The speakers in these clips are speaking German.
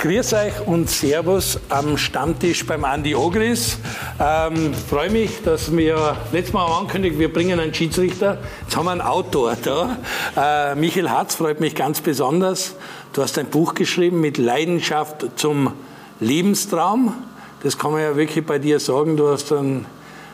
Grüß euch und Servus am Stammtisch beim Andi Ogris. Ähm, Freue mich, dass wir letztes Mal angekündigt, wir bringen einen Schiedsrichter. Jetzt haben wir einen Autor da. Äh, Michael Hatz freut mich ganz besonders. Du hast ein Buch geschrieben mit Leidenschaft zum Lebenstraum. Das kann man ja wirklich bei dir sagen. Du hast dann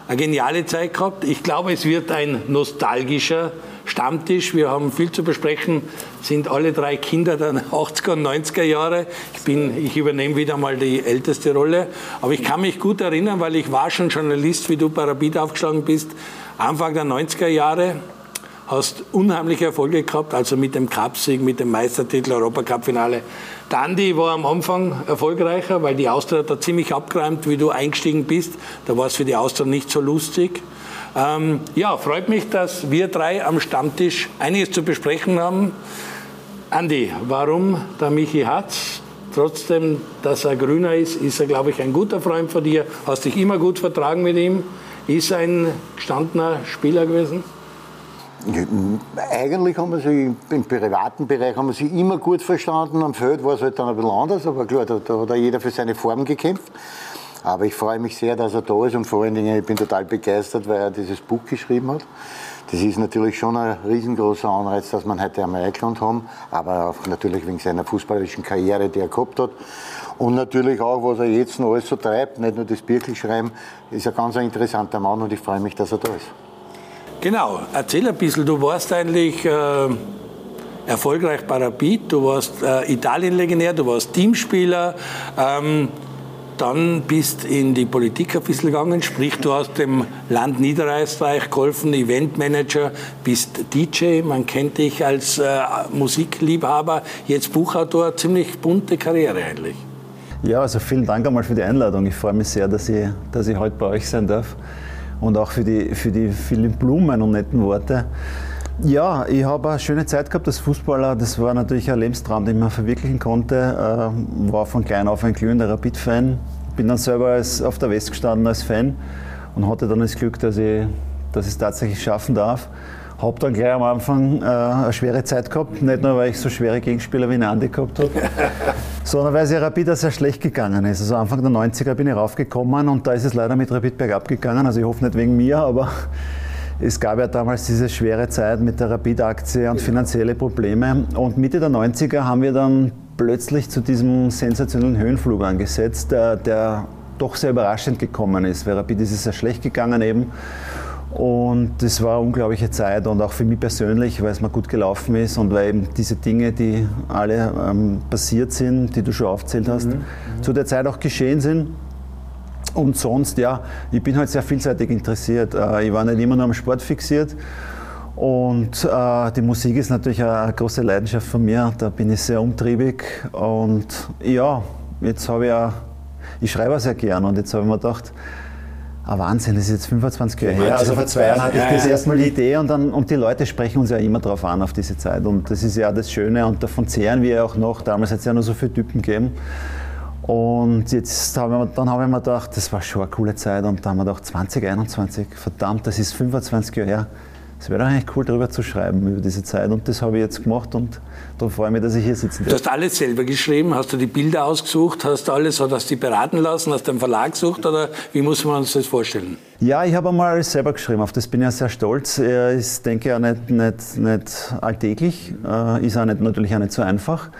eine geniale Zeit gehabt. Ich glaube, es wird ein nostalgischer Stammtisch. Wir haben viel zu besprechen, sind alle drei Kinder der 80er und 90er Jahre. Ich, bin, ich übernehme wieder mal die älteste Rolle. Aber ich kann mich gut erinnern, weil ich war schon Journalist, wie du Rapid aufgeschlagen bist, Anfang der 90er Jahre. Hast unheimliche Erfolge gehabt, also mit dem Cupsieg, mit dem Meistertitel, Europacup-Finale. Andi war am Anfang erfolgreicher, weil die Austria da ziemlich abgeräumt, wie du eingestiegen bist. Da war es für die Austria nicht so lustig. Ähm, ja, freut mich, dass wir drei am Stammtisch einiges zu besprechen haben. Andi, warum der Michi Hatz? Trotzdem, dass er grüner ist, ist er, glaube ich, ein guter Freund von dir. Hast dich immer gut vertragen mit ihm. Ist ein gestandener Spieler gewesen? Eigentlich haben wir sie im privaten Bereich haben wir sie immer gut verstanden. Am Feld war es halt dann ein bisschen anders, aber klar, da, da hat jeder für seine Form gekämpft. Aber ich freue mich sehr, dass er da ist und vor allen Dingen, ich bin total begeistert, weil er dieses Buch geschrieben hat. Das ist natürlich schon ein riesengroßer Anreiz, dass man heute am Eichland haben, aber auch natürlich wegen seiner fußballerischen Karriere, die er gehabt hat. Und natürlich auch, was er jetzt noch alles so treibt, nicht nur das Birkelschreiben, ist ein ganz interessanter Mann und ich freue mich, dass er da ist. Genau, erzähl ein bisschen, du warst eigentlich äh, erfolgreich bei Rapid, du warst äh, Italien-Legionär, du warst Teamspieler, ähm, dann bist in die Politik ein bisschen gegangen, sprich du hast dem Land Niederösterreich geholfen, Eventmanager, bist DJ, man kennt dich als äh, Musikliebhaber, jetzt Buchautor, ziemlich bunte Karriere eigentlich. Ja, also vielen Dank einmal für die Einladung. Ich freue mich sehr, dass ich, dass ich heute bei euch sein darf und auch für die, für die vielen Blumen und netten Worte. Ja, ich habe eine schöne Zeit gehabt als Fußballer. Das war natürlich ein Lebenstraum, den man verwirklichen konnte. Äh, war von klein auf ein glühender Rapid-Fan. Bin dann selber als, auf der West gestanden als Fan und hatte dann das Glück, dass ich, dass ich es tatsächlich schaffen darf. Habe dann gleich am Anfang äh, eine schwere Zeit gehabt. Nicht nur, weil ich so schwere Gegenspieler wie Nandi gehabt habe, sondern weil es ja Rapid sehr schlecht gegangen ist. Also Anfang der 90er bin ich raufgekommen und da ist es leider mit Rapid bergab gegangen. Also ich hoffe nicht wegen mir, aber es gab ja damals diese schwere Zeit mit der Rapid-Aktie und finanzielle Probleme. Und Mitte der 90er haben wir dann plötzlich zu diesem sensationellen Höhenflug angesetzt, der, der doch sehr überraschend gekommen ist. Weil Rapid ist es sehr schlecht gegangen eben. Und das war eine unglaubliche Zeit und auch für mich persönlich, weil es mir gut gelaufen ist und weil eben diese Dinge, die alle ähm, passiert sind, die du schon aufzählt hast, mhm. zu der Zeit auch geschehen sind. Und sonst, ja, ich bin halt sehr vielseitig interessiert. Äh, ich war nicht immer nur am Sport fixiert. Und äh, die Musik ist natürlich eine große Leidenschaft von mir. Da bin ich sehr umtriebig. Und ja, jetzt habe ich ja, ich schreibe sehr gern. Und jetzt habe ich mir gedacht, Ah, Wahnsinn, das ist jetzt 25 Jahre her. Also vor zwei Jahren hatte ich das erste Mal die Idee und, dann, und die Leute sprechen uns ja immer darauf an, auf diese Zeit. Und das ist ja das Schöne und davon zehren wir auch noch. Damals hat es ja nur so viele Typen gegeben. Und jetzt haben wir, dann haben wir mir gedacht, das war schon eine coole Zeit. Und dann haben wir gedacht, 2021, verdammt, das ist 25 Jahre her. Es wäre doch eigentlich cool, darüber zu schreiben, über diese Zeit. Und das habe ich jetzt gemacht und darum freue ich mich, dass ich hier sitzen darf. Du hast alles selber geschrieben, hast du die Bilder ausgesucht, hast du alles, hast du die beraten lassen, hast du einen Verlag gesucht oder wie muss man uns das vorstellen? Ja, ich habe einmal alles selber geschrieben, auf das bin ich ja sehr stolz. Ist, denke ich, auch nicht, nicht, nicht alltäglich, äh, ist auch nicht, natürlich auch nicht so einfach.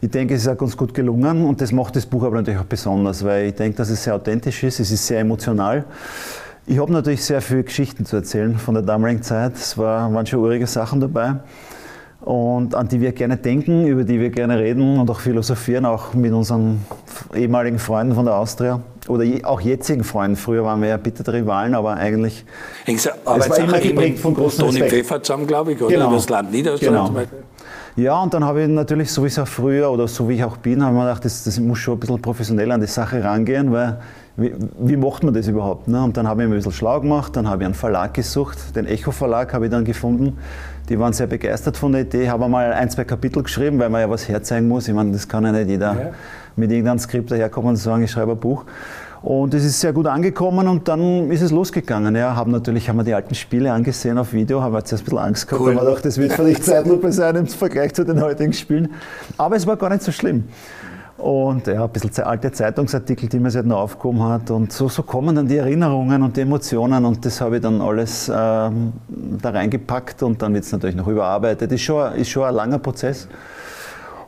Ich denke, es ist auch ganz gut gelungen und das macht das Buch aber natürlich auch besonders, weil ich denke, dass es sehr authentisch ist, es ist sehr emotional. Ich habe natürlich sehr viele Geschichten zu erzählen von der damaligen Zeit. Es war, waren schon urige Sachen dabei und an die wir gerne denken, über die wir gerne reden und auch philosophieren, auch mit unseren ehemaligen Freunden von der Austria oder auch jetzigen Freunden. Früher waren wir ja bitter Rivalen, aber eigentlich es war immer geprägt von großen Toni Pfeffer zusammen, glaube ich, oder genau. das Land Niederösterreich genau. Ja, und dann habe ich natürlich, so wie es auch früher oder so wie ich auch bin, habe ich mir gedacht, das, das muss schon ein bisschen professionell an die Sache rangehen, weil wie, wie macht man das überhaupt? Ne? Und dann habe ich mir ein bisschen schlau gemacht, dann habe ich einen Verlag gesucht, den Echo Verlag habe ich dann gefunden. Die waren sehr begeistert von der Idee, habe mal ein, zwei Kapitel geschrieben, weil man ja was herzeigen muss. Ich meine, das kann ja nicht jeder ja. mit irgendeinem Skript daherkommen und sagen, ich schreibe ein Buch. Und es ist sehr gut angekommen und dann ist es losgegangen. Ja, haben natürlich haben wir die alten Spiele angesehen auf Video, haben jetzt ein bisschen Angst gehabt, cool. aber gedacht, das wird vielleicht Zeitlupe sein im Vergleich zu den heutigen Spielen. Aber es war gar nicht so schlimm. Und ja, ein bisschen alte Zeitungsartikel, die man sich halt noch aufgehoben hat. Und so, so kommen dann die Erinnerungen und die Emotionen und das habe ich dann alles ähm, da reingepackt und dann wird es natürlich noch überarbeitet. Ist schon, ist schon ein langer Prozess.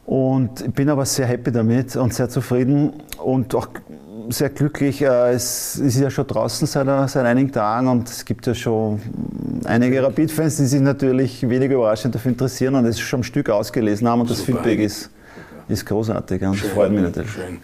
Und ich bin aber sehr happy damit und sehr zufrieden und auch sehr glücklich. Äh, es ist ja schon draußen seit, seit einigen Tagen und es gibt ja schon einige Rapid-Fans, die sich natürlich wenig überraschend dafür interessieren und es schon ein Stück ausgelesen haben und das Super. Feedback ist, ist großartig und schön, freut mich natürlich. Schön.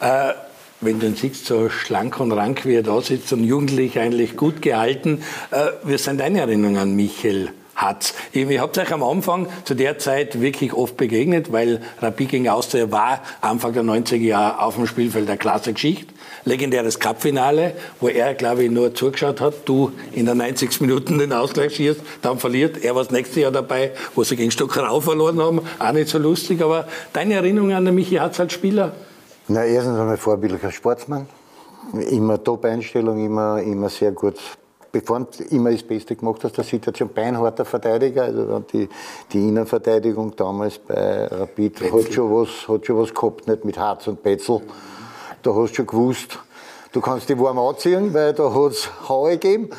Äh, wenn du ihn siehst, so schlank und rank wie er da sitzt und jugendlich eigentlich gut gehalten, äh, wie sind deine Erinnerungen an Michael? hat. Ihr habt euch am Anfang zu der Zeit wirklich oft begegnet, weil Rapid gegen Austria war Anfang der 90er Jahre auf dem Spielfeld eine klasse Geschichte. Legendäres Cupfinale, wo er, glaube ich, nur zugeschaut hat, du in der 90. Minuten den Ausgleich schießt, dann verliert. Er war das nächste Jahr dabei, wo sie gegen Stockerau verloren haben. Auch nicht so lustig, aber deine Erinnerung an den Michi Hatz als Spieler? Na, erstens einmal vorbildlicher Sportsmann. Immer Top-Einstellung, immer, immer sehr gut bevor du immer das Beste gemacht hast, der Situation beinharter Verteidiger. Also die, die Innenverteidigung damals bei Rapid hat schon, was, hat schon was gehabt, nicht mit Harz und Betzel. Da hast du schon gewusst, du kannst die warm anziehen, weil da hat es Haue gegeben.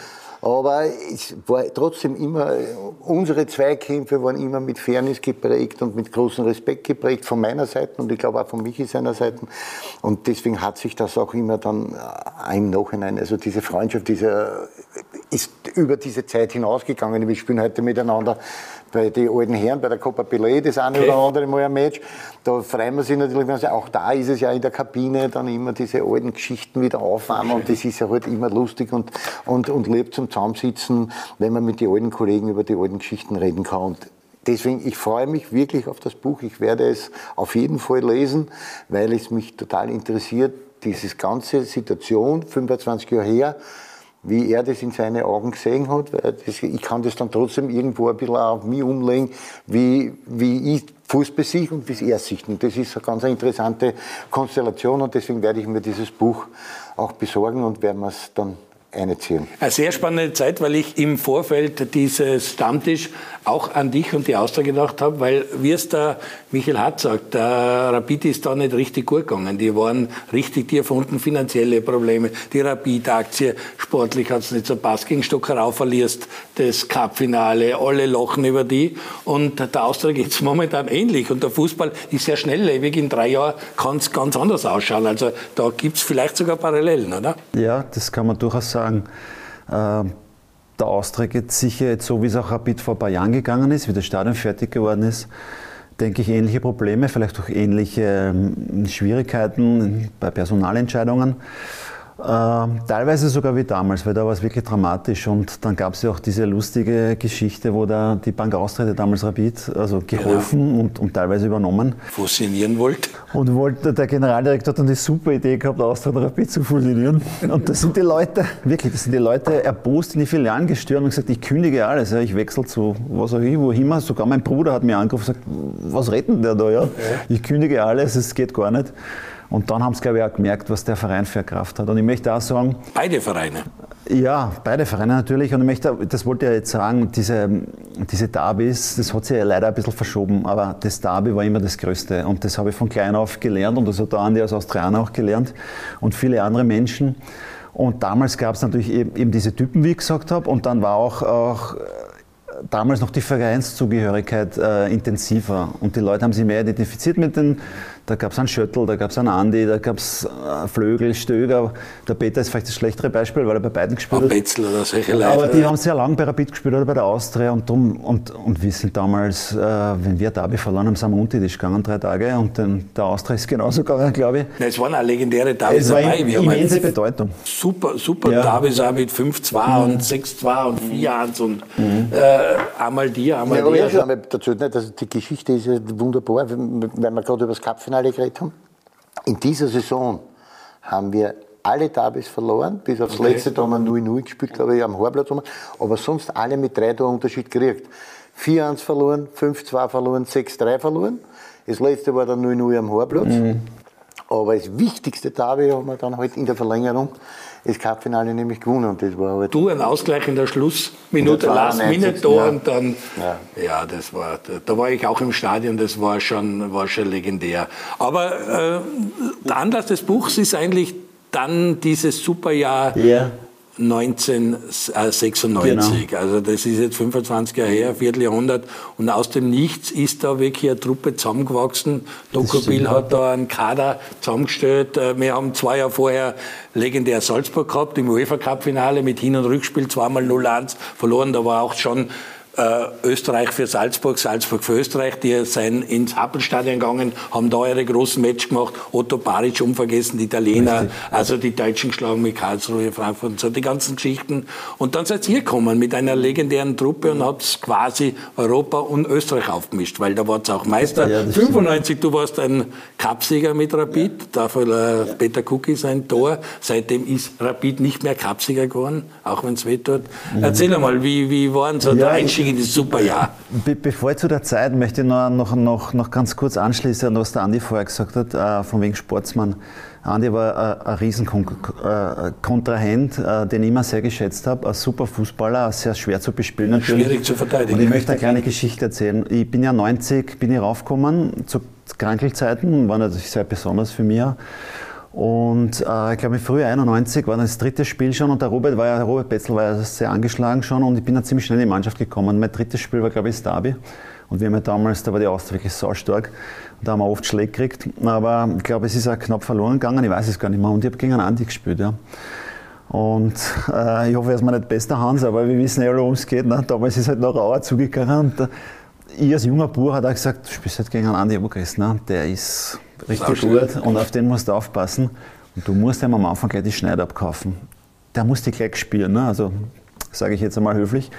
Aber es war trotzdem immer, unsere Zweikämpfe waren immer mit Fairness geprägt und mit großem Respekt geprägt von meiner Seite und ich glaube auch von Michi seiner Seite. Und deswegen hat sich das auch immer dann äh, im Nachhinein, also diese Freundschaft, diese, ist über diese Zeit hinausgegangen. Wir spielen heute miteinander bei den alten Herren, bei der Copa Pelé, das eine okay. oder andere Mal ein Match. Da freuen wir sich natürlich, auch da ist es ja in der Kabine dann immer diese alten Geschichten wieder aufwärmen und das ist ja halt immer lustig und, und, und lieb zum Zusammensitzen, wenn man mit den alten Kollegen über die alten Geschichten reden kann. Und deswegen, ich freue mich wirklich auf das Buch. Ich werde es auf jeden Fall lesen, weil es mich total interessiert, diese ganze Situation, 25 Jahre her, wie er das in seine Augen gesehen hat. Weil ich kann das dann trotzdem irgendwo ein bisschen auf mich umlegen, wie, wie ich Fußball sehe und wie er sich. Und das ist eine ganz interessante Konstellation und deswegen werde ich mir dieses Buch auch besorgen und werden wir es dann einziehen. Eine sehr spannende Zeit, weil ich im Vorfeld dieses Stammtisch auch an dich und die Austria gedacht habe, weil, wie es der Michael Hart sagt, der Rapid ist da nicht richtig gut gegangen. Die waren richtig tief unten, finanzielle Probleme. Die Rapid-Aktie, sportlich hat es nicht so passt. Gegen Stockerau verlierst das Cup-Finale, alle lachen über die. Und der Austria geht es momentan ähnlich. Und der Fußball ist sehr schnelllebig. In drei Jahren kann es ganz anders ausschauen. Also da gibt es vielleicht sogar Parallelen, oder? Ja, das kann man durchaus sagen. Ähm der Austria geht sicher jetzt so, wie es auch Rapid vor ein paar Jahren gegangen ist, wie das Stadion fertig geworden ist, denke ich, ähnliche Probleme, vielleicht auch ähnliche ähm, Schwierigkeiten bei Personalentscheidungen. Ähm, teilweise sogar wie damals, weil da war es wirklich dramatisch. Und dann gab es ja auch diese lustige Geschichte, wo da die Bank Austria damals Rapid also geholfen ja. und, und, teilweise übernommen. Fusionieren wollte. Und wollte, der Generaldirektor hat dann die super Idee gehabt, Austria und Rapid zu fusionieren. Und da sind die Leute, wirklich, das sind die Leute erbost in die Filialen gestört und gesagt, ich kündige alles, ja, ich wechsle zu was auch immer, wo immer. Sogar mein Bruder hat mir angerufen und gesagt, was redet der da? Ja? Ich kündige alles, es geht gar nicht. Und dann haben sie, glaube ich, auch gemerkt, was der Verein für Kraft hat. Und ich möchte auch sagen. Beide Vereine? Ja, beide Vereine natürlich. Und ich möchte, das wollte ich ja jetzt sagen, diese, diese Derbys, das hat sich ja leider ein bisschen verschoben. Aber das Derby war immer das Größte. Und das habe ich von klein auf gelernt. Und das hat der Andi als Australier auch gelernt. Und viele andere Menschen. Und damals gab es natürlich eben, eben, diese Typen, wie ich gesagt habe. Und dann war auch, auch damals noch die Vereinszugehörigkeit äh, intensiver. Und die Leute haben sich mehr identifiziert mit den da gab es einen Schöttl, da gab es einen Andi, da gab es äh, Flögel, Stöger. Der Peter ist vielleicht das schlechtere Beispiel, weil er bei beiden gespielt hat. Betzel oder solche Leute. Aber die haben sehr lange bei Rapid gespielt oder bei der Austria und, drum, und, und wir sind damals, äh, wenn wir Derby verloren haben, sind wir unter Tisch gegangen, drei Tage und den, der Austria ist genauso gegangen, glaube ich. es waren auch legendäre Derbys dabei. Wir immense haben Bedeutung. Super, super ja. Derbys auch mit 5-2 mhm. und 6-2 und 4-1 und mhm. äh, einmal dir, einmal ja, dir. Ja, also. dazu nicht, also die Geschichte ist ja wunderbar, wenn wir gerade über das Cup-Finale geredet haben. In dieser Saison haben wir alle Derbys verloren, bis aufs okay. letzte, da haben wir 0-0 gespielt, glaube ich, am Horplatz. Aber sonst alle mit drei Toren Unterschied gekriegt. 4-1 verloren, 5-2 verloren, 6-3 verloren. Das letzte war dann 0-0 am Horplatz. Mhm. Aber das wichtigste Derby haben wir dann halt in der Verlängerung das Cupfinale nämlich gewonnen. Und das war halt du, ein Ausgleich in der Schlussminute, Last Minute Tor und dann, ja. ja, das war, da war ich auch im Stadion, das war schon, war schon legendär. Aber äh, der Anlass des Buchs ist eigentlich dann dieses Superjahr. Ja 1996. Genau. Also das ist jetzt 25 Jahre her, Vierteljahrhundert. Und aus dem Nichts ist da wirklich eine Truppe zusammengewachsen. Dokobil hat da einen Kader zusammengestellt. Äh, wir haben zwei Jahre vorher legendär Salzburg gehabt, im UEFA Cup Finale mit Hin- und Rückspiel, zweimal 0-1 verloren. Da war auch schon äh, Österreich für Salzburg, Salzburg für Österreich. Die sind ins Happelstadion gegangen, haben da ihre großen Match gemacht. Otto Baric unvergessen, die Italiener, Richtig. also die Deutschen geschlagen mit Karlsruhe, Frankfurt und so, die ganzen Geschichten. Und dann seid ihr gekommen mit einer legendären Truppe und habt quasi Europa und Österreich aufgemischt, weil da wart auch Meister. Ja, 95, du warst ein Cupsieger mit Rapid, ja. dafür äh, ja. Peter Cookie sein Tor. Seitdem ist Rapid nicht mehr Cupsieger geworden, auch wenn es weh tut. Mhm. Erzähl einmal, wie, wie waren so der Einstieg in das super Jahr. Be bevor zu der Zeit möchte ich noch, noch, noch, noch ganz kurz anschließen an was der Andi vorher gesagt hat, äh, von wegen Sportsmann. Andi war äh, ein Riesenkontrahent, äh, den ich immer sehr geschätzt habe. Ein super Fußballer, sehr schwer zu bespielen natürlich. Schwierig zu verteidigen. Und ich möchte eine kleine Geschichte erzählen. Ich bin ja 90, bin ich raufgekommen, zu Krankelzeiten, war natürlich sehr besonders für mich. Und äh, ich glaube, im Frühjahr 91 war das dritte Spiel schon und der Robert war ja, Robert Betzel war ja sehr angeschlagen schon und ich bin dann ziemlich schnell in die Mannschaft gekommen. Mein drittes Spiel war, glaube ich, das Derby. Und wir haben ja damals, da war die Austria wirklich so stark. Da haben wir oft Schläge gekriegt. Aber ich glaube, es ist auch knapp verloren gegangen, ich weiß es gar nicht mehr. Und ich habe gegen einen Andi gespielt, ja. Und äh, ich hoffe, er ist mir nicht bester Hans, aber wir wissen ja, worum es geht. Ne? Damals ist halt noch rauer zugegangen. Und äh, ich als junger Bub habe gesagt, du spielst halt gegen einen Andi Obergris, ne? der ist richtig gut und auf den musst du aufpassen. Und du musst ihm am Anfang gleich die Schneider abkaufen. Der muss die gleich spielen. Ne? Also sage ich jetzt einmal höflich.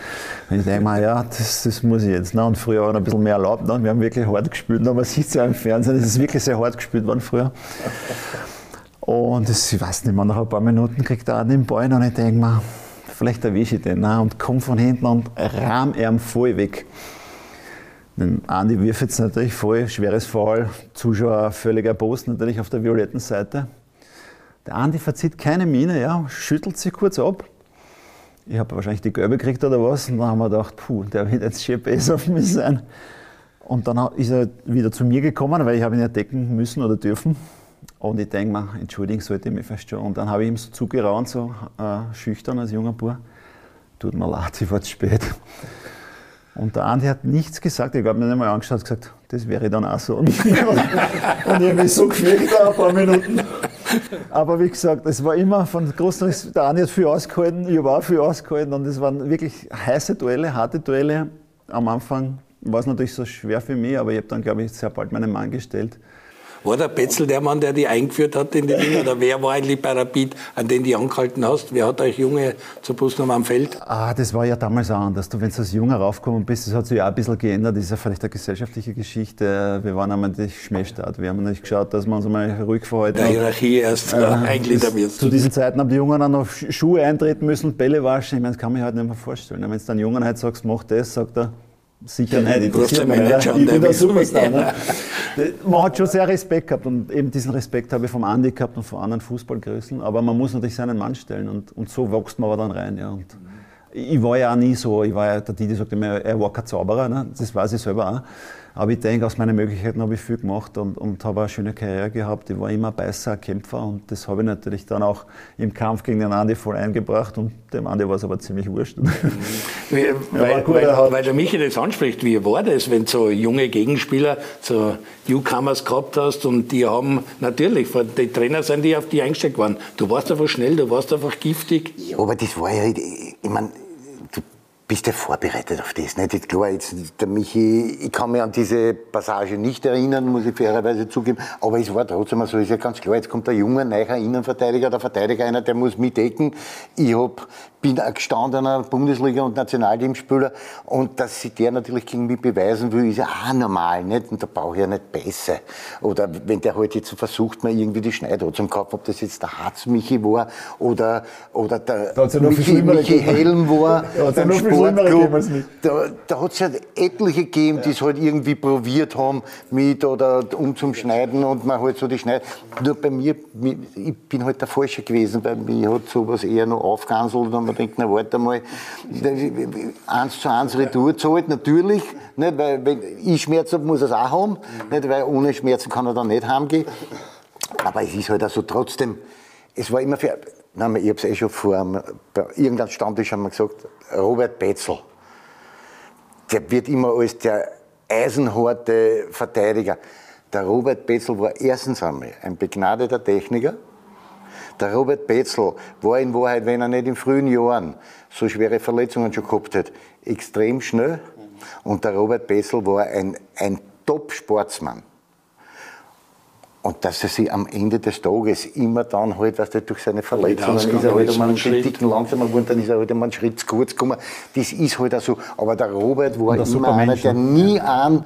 Wenn ich denke, ja, das, das muss ich jetzt. Ne? Und früher war er ein bisschen mehr erlaubt. Ne? Wir haben wirklich hart gespielt. Ne? Man sieht es ja im Fernsehen, es ist wirklich sehr hart gespielt worden früher. Und das, ich weiß nicht mehr, nach ein paar Minuten kriegt er den Ball und ich denke mir, vielleicht erwische ich den. Ne? Und komme von hinten und rahm er voll weg. Den Andi wirft jetzt natürlich voll, schweres Foul, Zuschauer völlig erbost natürlich auf der violetten Seite. Der Andi verzieht keine Miene, ja, schüttelt sich kurz ab. Ich habe wahrscheinlich die Gelbe gekriegt oder was. Und dann haben wir gedacht, puh, der wird jetzt schon besser auf mich sein. Und dann ist er wieder zu mir gekommen, weil ich habe ihn ja decken müssen oder dürfen. Und ich denke mir, entschuldigen sollte ich mich fast schon. Und dann habe ich ihm so zugeraunt, so äh, schüchtern als junger Bub. Tut mir leid, ich war zu spät. Und der Andi hat nichts gesagt. Ich habe mir nicht mal angeschaut und gesagt, das wäre dann auch so. und ich habe mich so da ein paar Minuten. Aber wie gesagt, es war immer von großen, der Andi hat viel ausgehalten, ich habe auch viel ausgehalten und es waren wirklich heiße Duelle, harte Duelle. Am Anfang war es natürlich so schwer für mich, aber ich habe dann, glaube ich, sehr bald meinen Mann gestellt. War der Betzel der Mann, der die eingeführt hat in die Dinge? Oder wer war eigentlich bei Rapid, an den du angehalten hast? Wer hat euch Junge zur Busnummer am Feld? Ah, das war ja damals auch anders. Du, wenn du als Junger raufgekommen bist, das hat sich ja auch ein bisschen geändert. Das ist ja vielleicht eine gesellschaftliche Geschichte. Wir waren einmal die Schmähstaat. Wir haben nicht geschaut, dass wir uns mal ruhig verhalten. Der Hierarchie erst äh, eingliedern wirst. Zu diesen Zeiten haben die Jungen dann noch Schuhe eintreten müssen, Bälle waschen. Ich meine, das kann man sich halt nicht mehr vorstellen. Wenn du dann Jungen halt sagst, mach das, sagt er, sicher nicht. Interessiert mich nicht. Ich bin der Superstar. Ne? Man hat schon sehr Respekt gehabt und eben diesen Respekt habe ich vom Andi gehabt und von anderen Fußballgrößen. Aber man muss natürlich seinen Mann stellen und, und so wächst man aber dann rein. Ja. Und ich war ja auch nie so, ich war ja, der Didi sagt immer, er war kein Zauberer, ne? das weiß ich selber auch. Aber ich denke, aus meinen Möglichkeiten habe ich viel gemacht und, und habe eine schöne Karriere gehabt. Ich war immer ein Beißer, Kämpfer und das habe ich natürlich dann auch im Kampf gegen den Andi voll eingebracht und dem Andi war es aber ziemlich wurscht. Mhm. Weil, weil, weil, weil, der Michi das anspricht, wie war das, wenn du so junge Gegenspieler, so Newcomers gehabt hast und die haben natürlich, die Trainer sind die auf die eingestellt worden. Du warst einfach schnell, du warst einfach giftig. Ja, aber das war ja, ich meine, bist du vorbereitet auf das? Nicht? Klar, jetzt, der Michi, ich kann mich an diese Passage nicht erinnern, muss ich fairerweise zugeben, aber es war trotzdem so, ist ja ganz klar, jetzt kommt der junge, neuer Innenverteidiger, der Verteidiger einer, der muss mitdecken. Ich hab, bin ein gestandener Bundesliga- und Nationalteamspieler und dass sich der natürlich gegen mich beweisen will, ist ja auch normal, nicht? Und da brauche ich ja nicht besser. Oder wenn der halt jetzt versucht, mir irgendwie die Schneider zum Kopf, ob das jetzt der Hatz-Michi war oder, oder der Michi, Michi Helm war beim Sport Sportclub, da, da hat es halt etliche gegeben, ja. die es halt irgendwie probiert haben mit oder um zum Schneiden und man halt so die Schneid. Nur bei mir, ich bin halt der Falsche gewesen, weil mich hat sowas eher noch aufgehanselt und man denkt, na warte mal, eins zu eins Retour zahlt, natürlich, nicht, weil wenn ich Schmerzen habe, muss er es auch haben, nicht, weil ohne Schmerzen kann er dann nicht heimgehen. Aber es ist halt also trotzdem, es war immer für, nein, ich habe es eh schon vor, bei irgendeinem Stammtisch haben wir gesagt, Robert Betzel, der wird immer als der eisenharte Verteidiger. Der Robert Betzel war erstens einmal ein begnadeter Techniker. Der Robert Betzel war in Wahrheit, wenn er nicht in frühen Jahren so schwere Verletzungen schon gehabt hat, extrem schnell. Und der Robert Betzel war ein, ein Top-Sportsmann. Und dass er sich am Ende des Tages immer dann halt, was der durch seine Verletzungen ist er halt einmal einen Schritt langsamer geworden, dann ist er halt einmal einen Schritt zu kurz gekommen. Das ist halt auch so. Aber der Robert war immer einer, der nie einen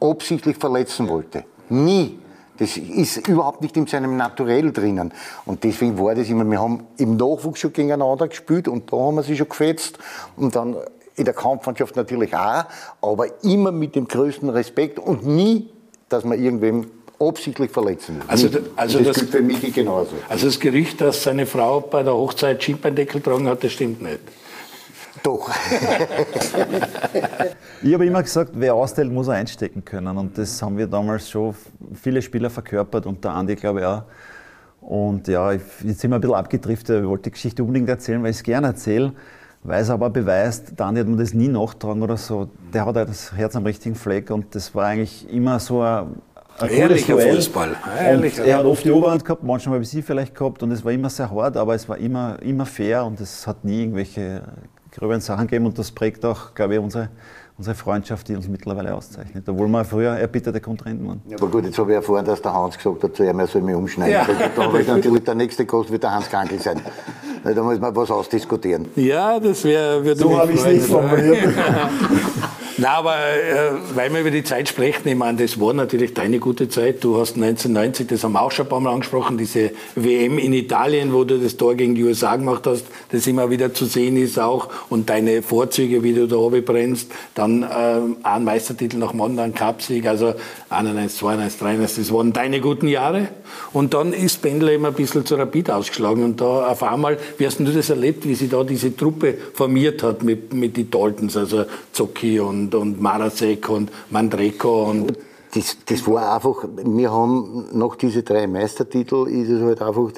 absichtlich verletzen wollte. Nie. Das ist überhaupt nicht in seinem Naturell drinnen. Und deswegen war das immer, wir haben im Nachwuchs schon gegeneinander gespielt und da haben wir sie schon gefetzt. Und dann in der Kampfmannschaft natürlich auch, aber immer mit dem größten Respekt und nie, dass man irgendwem absichtlich verletzen. Also, also das, das gilt für mich genauso. Also das Gerücht, dass seine Frau bei der Hochzeit Schienbeindeckel getragen hat, das stimmt nicht. Doch. ich habe immer gesagt, wer austeilt, muss er einstecken können. Und das haben wir damals schon viele Spieler verkörpert und der Andi, glaube ich, auch. Und ja, jetzt sind wir ein bisschen abgedriftet. Ich wollte die Geschichte unbedingt erzählen, weil ich es gerne erzähle. Weil es aber beweist, der Andi hat mir das nie nachtragen oder so. Der hat halt das Herz am richtigen Fleck und das war eigentlich immer so ein ein Duell. Fußball. Ehrlicher. er hat oft die Oberhand gehabt, manchmal habe ich sie vielleicht gehabt und es war immer sehr hart, aber es war immer, immer fair und es hat nie irgendwelche gröberen Sachen gegeben und das prägt auch, glaube ich, unsere, unsere Freundschaft, die uns mittlerweile auszeichnet. Obwohl wir früher erbitterte Kontrahenten waren. Ja, aber gut, jetzt habe ich erfahren, dass der Hans gesagt hat, zu ihm, er soll mich umschneiden. Ja. Da wird natürlich der nächste Gast wird der Hans Krankel sein. Da muss man was ausdiskutieren. Ja, das wäre. So habe ich es nicht formuliert. Na, aber äh, weil wir über die Zeit sprechen, ich meine, das war natürlich deine gute Zeit. Du hast 1990, das haben wir auch schon ein paar Mal angesprochen, diese WM in Italien, wo du das Tor gegen die USA gemacht hast, das immer wieder zu sehen ist auch. Und deine Vorzüge, wie du da oben brennst. Dann äh, ein Meistertitel nach Mondern, Cupsieg, also 91, 92, 93, das waren deine guten Jahre. Und dann ist Pendler immer ein bisschen zu Rapid ausgeschlagen. Und da auf einmal, wie hast du das erlebt, wie sich da diese Truppe formiert hat mit, mit den Daltons, also Zocchi und, und Marasek und Mandreko und das, das war einfach, wir haben nach diesen drei Meistertitel ist es halt einfach,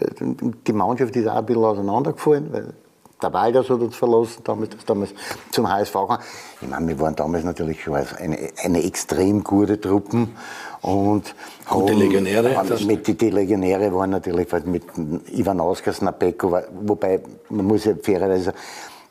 die Mannschaft ist auch ein bisschen auseinandergefallen, weil der Walders hat uns verlassen, damals, damals zum HSV gegangen. Ich meine, wir waren damals natürlich schon eine, eine extrem gute Truppe und Gute Legionäre? Mit die, die Legionäre waren natürlich mit Ivan Auskas, Napeko, wobei man muss ja fairerweise sagen,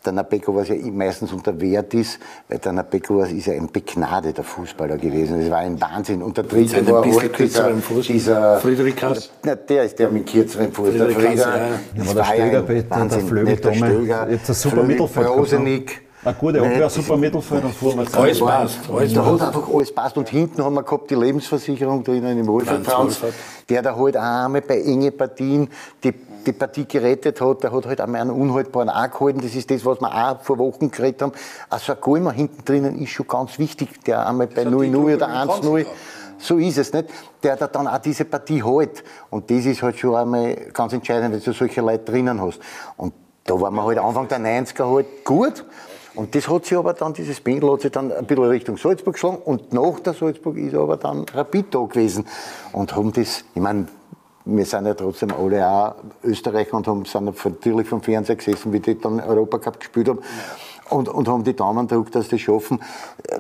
der Napeko, was ja meistens unter Wert ist, weil der Napeko ist ja ein begnadeter Fußballer gewesen. Das war ein Wahnsinn. Und der dritte war halt dieser, dieser Friedrich Kass. Na, der ist der mit kürzerem Fuß. Friedrich der Frieder, ja. das war der Stöger, Wahnsinn. Der Flügel, der Stöger, jetzt ein super Mittelfeld. Rosenig. Ein guter Abwehr, super Mittelfeld und vorne Alles passt. Alles da hat einfach alles passt. Und hinten haben wir gehabt die Lebensversicherung drinnen im Wohlvertrauen, der da halt auch einmal bei enge Partien die, die Partie gerettet hat. Der hat halt einmal einen unhaltbaren auch gehalten. Das ist das, was wir auch vor Wochen geredet haben. Also ein Goalmann hinten drinnen ist schon ganz wichtig, der einmal bei 0-0 oder 1-0 so ist es nicht, der da dann auch diese Partie hält. Und das ist halt schon einmal ganz entscheidend, dass du solche Leute drinnen hast. Und da waren wir halt Anfang der 90er halt gut. Und das hat sich aber dann, dieses Pendel hat sich dann ein bisschen Richtung Salzburg geschlagen und nach der Salzburg ist aber dann Rapid da gewesen und haben das, ich meine, wir sind ja trotzdem alle auch Österreicher und haben, sind natürlich vom Fernseher gesessen, wie die dann Europacup gespielt haben. Und, und haben die Daumen gedrückt, dass die schaffen. Äh,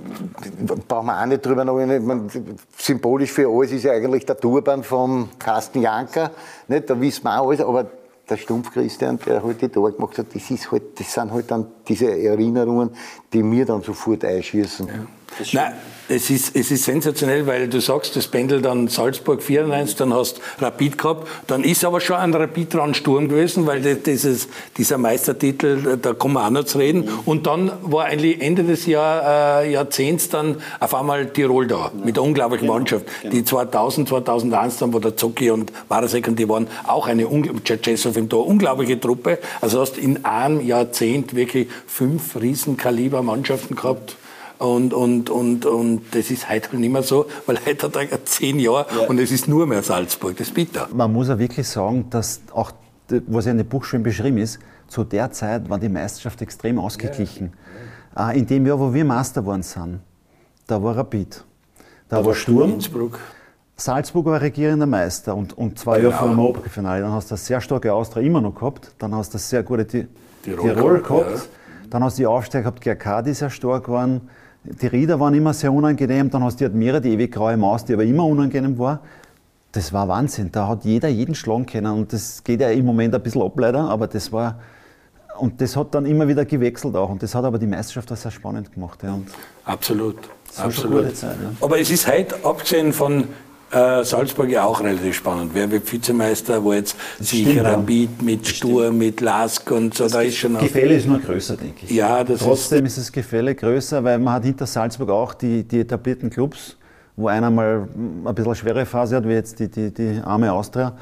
brauchen wir auch nicht drüber nachdenken. Symbolisch für alles ist ja eigentlich der Turban von Carsten Janker. Nicht? Da wissen wir auch alles. Aber der Stumpf Christian, der halt die Tor gemacht hat, das, ist halt, das sind halt dann diese Erinnerungen, die mir dann sofort einschießen. Ja. Nein, es ist, es ist sensationell, weil du sagst, das pendelt dann Salzburg 94, dann hast Rapid gehabt, dann ist aber schon ein Rapid dran Sturm gewesen, weil dieses, dieser Meistertitel, da kommen wir auch noch zu reden. Und dann war eigentlich Ende des Jahr, äh, Jahrzehnts dann auf einmal Tirol da, mit einer unglaublichen Mannschaft. Die 2000, 2001 dann, wo der Zocki und Warasek und die waren auch eine, im Tor, unglaubliche Truppe. Also hast in einem Jahrzehnt wirklich fünf Riesenkaliber Mannschaften gehabt. Und, und, und, und das ist heute nicht mehr so, weil heute hat er zehn Jahre ja. und es ist nur mehr Salzburg. Das ist bitter. Man muss ja wirklich sagen, dass auch, was ja in dem Buch schön beschrieben ist, zu der Zeit war die Meisterschaft extrem ausgeglichen. Ja. In dem Jahr, wo wir Master geworden sind, da war Rapid. Da, da war Sturm. Innsbruck. Salzburg war regierender Meister und, und zwei Jahre vor dem Oberfinale. Dann hast du eine sehr starke Austria immer noch gehabt. Dann hast du eine sehr gute Tirol, Tirol gehabt. Ja. Dann hast du die Aufsteiger gehabt, GRK, die sehr stark waren. Die Rieder waren immer sehr unangenehm. Dann hast du die Admira, die ewig graue Maus, die aber immer unangenehm war. Das war Wahnsinn. Da hat jeder jeden schlagen können. Und das geht ja im Moment ein bisschen ab leider, aber das war. Und das hat dann immer wieder gewechselt auch. Und das hat aber die Meisterschaft auch sehr spannend gemacht. Ja. Absolut. Absolut. Zeit, ja. Aber es ist heute, abgesehen von äh, Salzburg ja auch relativ spannend. Wer wird Vizemeister, wo jetzt sich Rapid mit Sturm, mit Lask und so, das da ist schon Das Gefälle ist nur größer, denke ich. Ja, das Trotzdem ist, ist das Gefälle größer, weil man hat hinter Salzburg auch die, die etablierten Clubs, wo einer mal ein bisschen schwere Phase hat, wie jetzt die, die, die arme Austria.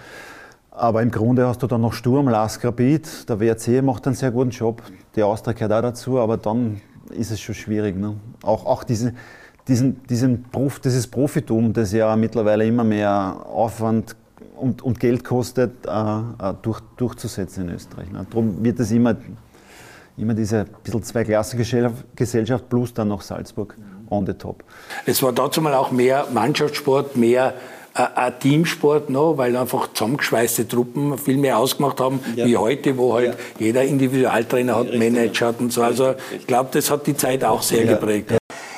Aber im Grunde hast du dann noch Sturm, Lask, Rapid. Der WRC macht einen sehr guten Job. Die Austria gehört auch dazu, aber dann ist es schon schwierig. Ne? Auch, auch diese, diesen, diesen Prof, dieses Profitum, das ja mittlerweile immer mehr Aufwand und, und Geld kostet, äh, äh durch, durchzusetzen in Österreich. Ne? Darum wird es immer, immer diese bisschen Zweiklassengesellschaft plus dann noch Salzburg on the top. Es war dazu mal auch mehr Mannschaftssport, mehr äh, ein Teamsport noch, weil einfach zusammengeschweißte Truppen viel mehr ausgemacht haben ja. wie heute, wo halt ja. jeder Individualtrainer hat. Manager hat und so. Also ich glaube, das hat die Zeit auch sehr ja. geprägt.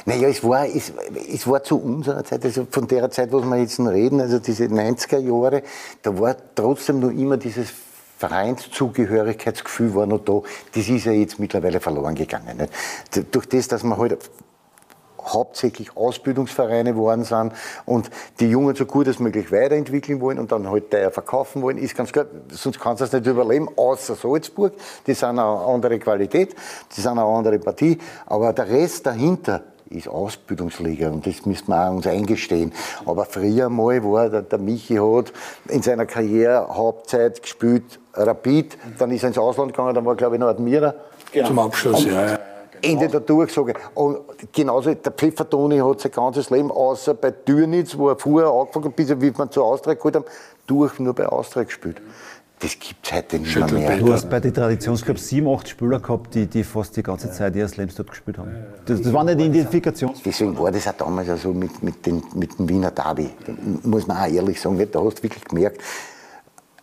Naja, es war, es, es war zu unserer Zeit, also von der Zeit, was wir jetzt reden, also diese 90er Jahre, da war trotzdem noch immer dieses Vereinszugehörigkeitsgefühl war noch da. Das ist ja jetzt mittlerweile verloren gegangen. Nicht? Durch das, dass man halt hauptsächlich Ausbildungsvereine geworden sind und die Jungen so gut als möglich weiterentwickeln wollen und dann halt teuer verkaufen wollen, ist ganz klar, sonst kannst du das nicht überleben, außer Salzburg. Die sind eine andere Qualität, die sind eine andere Partie, aber der Rest dahinter ist Ausbildungsliga und das müssen wir auch uns eingestehen. Aber früher mal war der, der Michi hat in seiner Karriere Hauptzeit gespielt Rapid, dann ist er ins Ausland gegangen, dann war glaube ich noch Admira. Genau. Zum Abschluss, ja, ja. Ende der Durchsage. Und genauso, der Pfeffertoni hat sein ganzes Leben, außer bei Dürnitz, wo er vorher angefangen hat, bis wir zu Austria geholt haben, durch nur bei Austria gespielt. Das gibt es heute nicht mehr, mehr. Du hast bei den Traditionsclubs sieben, acht Spieler gehabt, die, die fast die ganze Zeit ihres Lebens dort gespielt haben. Das, das war nicht die Identifikation. Deswegen war das auch damals so mit, mit, den, mit dem Wiener Derby. Da muss man auch ehrlich sagen, da hast du wirklich gemerkt,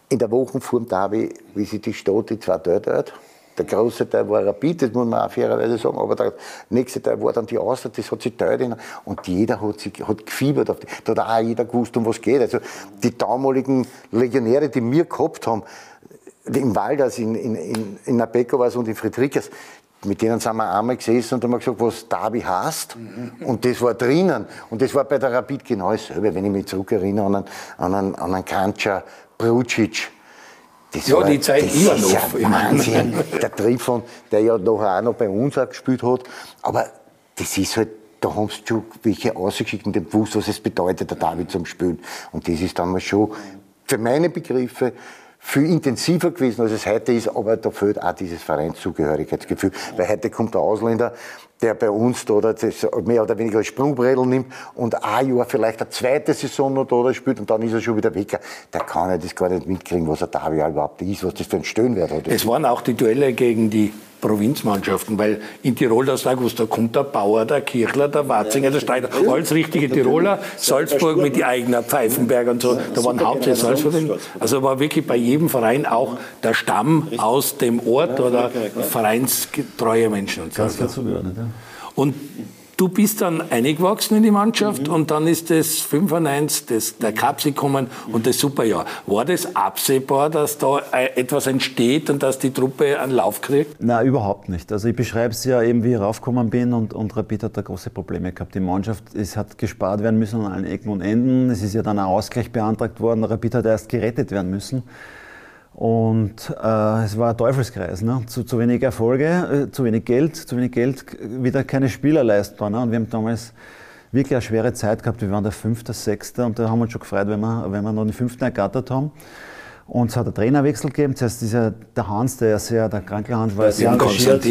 in der Woche vor dem Derby, wie sich die Stadt die zwei dort hat, der große Teil war Rapid, das muss man auch fairerweise sagen, aber der nächste Teil war dann die Austria, das hat sich teilt und jeder hat, sich, hat gefiebert. Auf die, da hat auch jeder gewusst, um was geht. Also die damaligen Legionäre, die wir gehabt haben, im Walders, in, in, in, in es und in Friedrichs, mit denen sind wir einmal gesessen und haben gesagt, was Derby heißt. Und das war drinnen. Und das war bei der Rapid genau dasselbe, wenn ich mich zurückerinnere an einen, an einen, an einen Kancha Brucic das ja, war, die Zeit immer noch. Ja Wahnsinn. der Trifon, der ja nachher auch noch bei uns auch gespielt hat. Aber das ist halt, da haben sie schon welche ausgeschickt und dem gewusst, was es bedeutet, der David zum Spielen. Und das ist damals schon für meine Begriffe viel intensiver gewesen, als es heute ist, aber da fehlt auch dieses Vereinszugehörigkeitsgefühl. Weil heute kommt der Ausländer, der bei uns da das mehr oder weniger als Sprungbredel nimmt und ein Jahr vielleicht eine zweite Saison noch da spielt und dann ist er schon wieder weg. Der kann ja das gar nicht mitkriegen, was er da überhaupt ist, was das für ein Stöhnwert hat. Es waren auch die Duelle gegen die Provinzmannschaften, weil in Tirol, da sagst du, da kommt der Bauer, der Kirchler, der Watzinger, der Streiter, alles richtige Tiroler, Salzburg mit die eigenen Pfeifenberg und so, da waren hauptsächlich Salzburg. Also war wirklich bei jedem Verein auch der Stamm aus dem Ort oder vereinstreue Menschen. Und, so. und Du bist dann eingewachsen in die Mannschaft mhm. und dann ist das 95, das, der Cup gekommen und das Superjahr. War das absehbar, dass da äh, etwas entsteht und dass die Truppe einen Lauf kriegt? Nein, überhaupt nicht. Also ich beschreibe es ja eben, wie ich raufgekommen bin und, und Rapid hat da große Probleme gehabt. Die Mannschaft es hat gespart werden müssen an allen Ecken und Enden. Es ist ja dann ein Ausgleich beantragt worden. Rapid hat erst gerettet werden müssen. Und äh, es war ein Teufelskreis. Ne? Zu, zu wenig Erfolge, äh, zu wenig Geld, zu wenig Geld, wieder keine Spieler leistbar. Ne? Und wir haben damals wirklich eine schwere Zeit gehabt. Wir waren der Fünfte, Sechste und da haben wir uns schon gefreut, wenn wir, wenn wir noch den Fünften ergattert haben. Und es hat einen Trainerwechsel gegeben. Zuerst dieser, der Hans, der ja sehr, der kranke Hans, war ja sehr engagiert.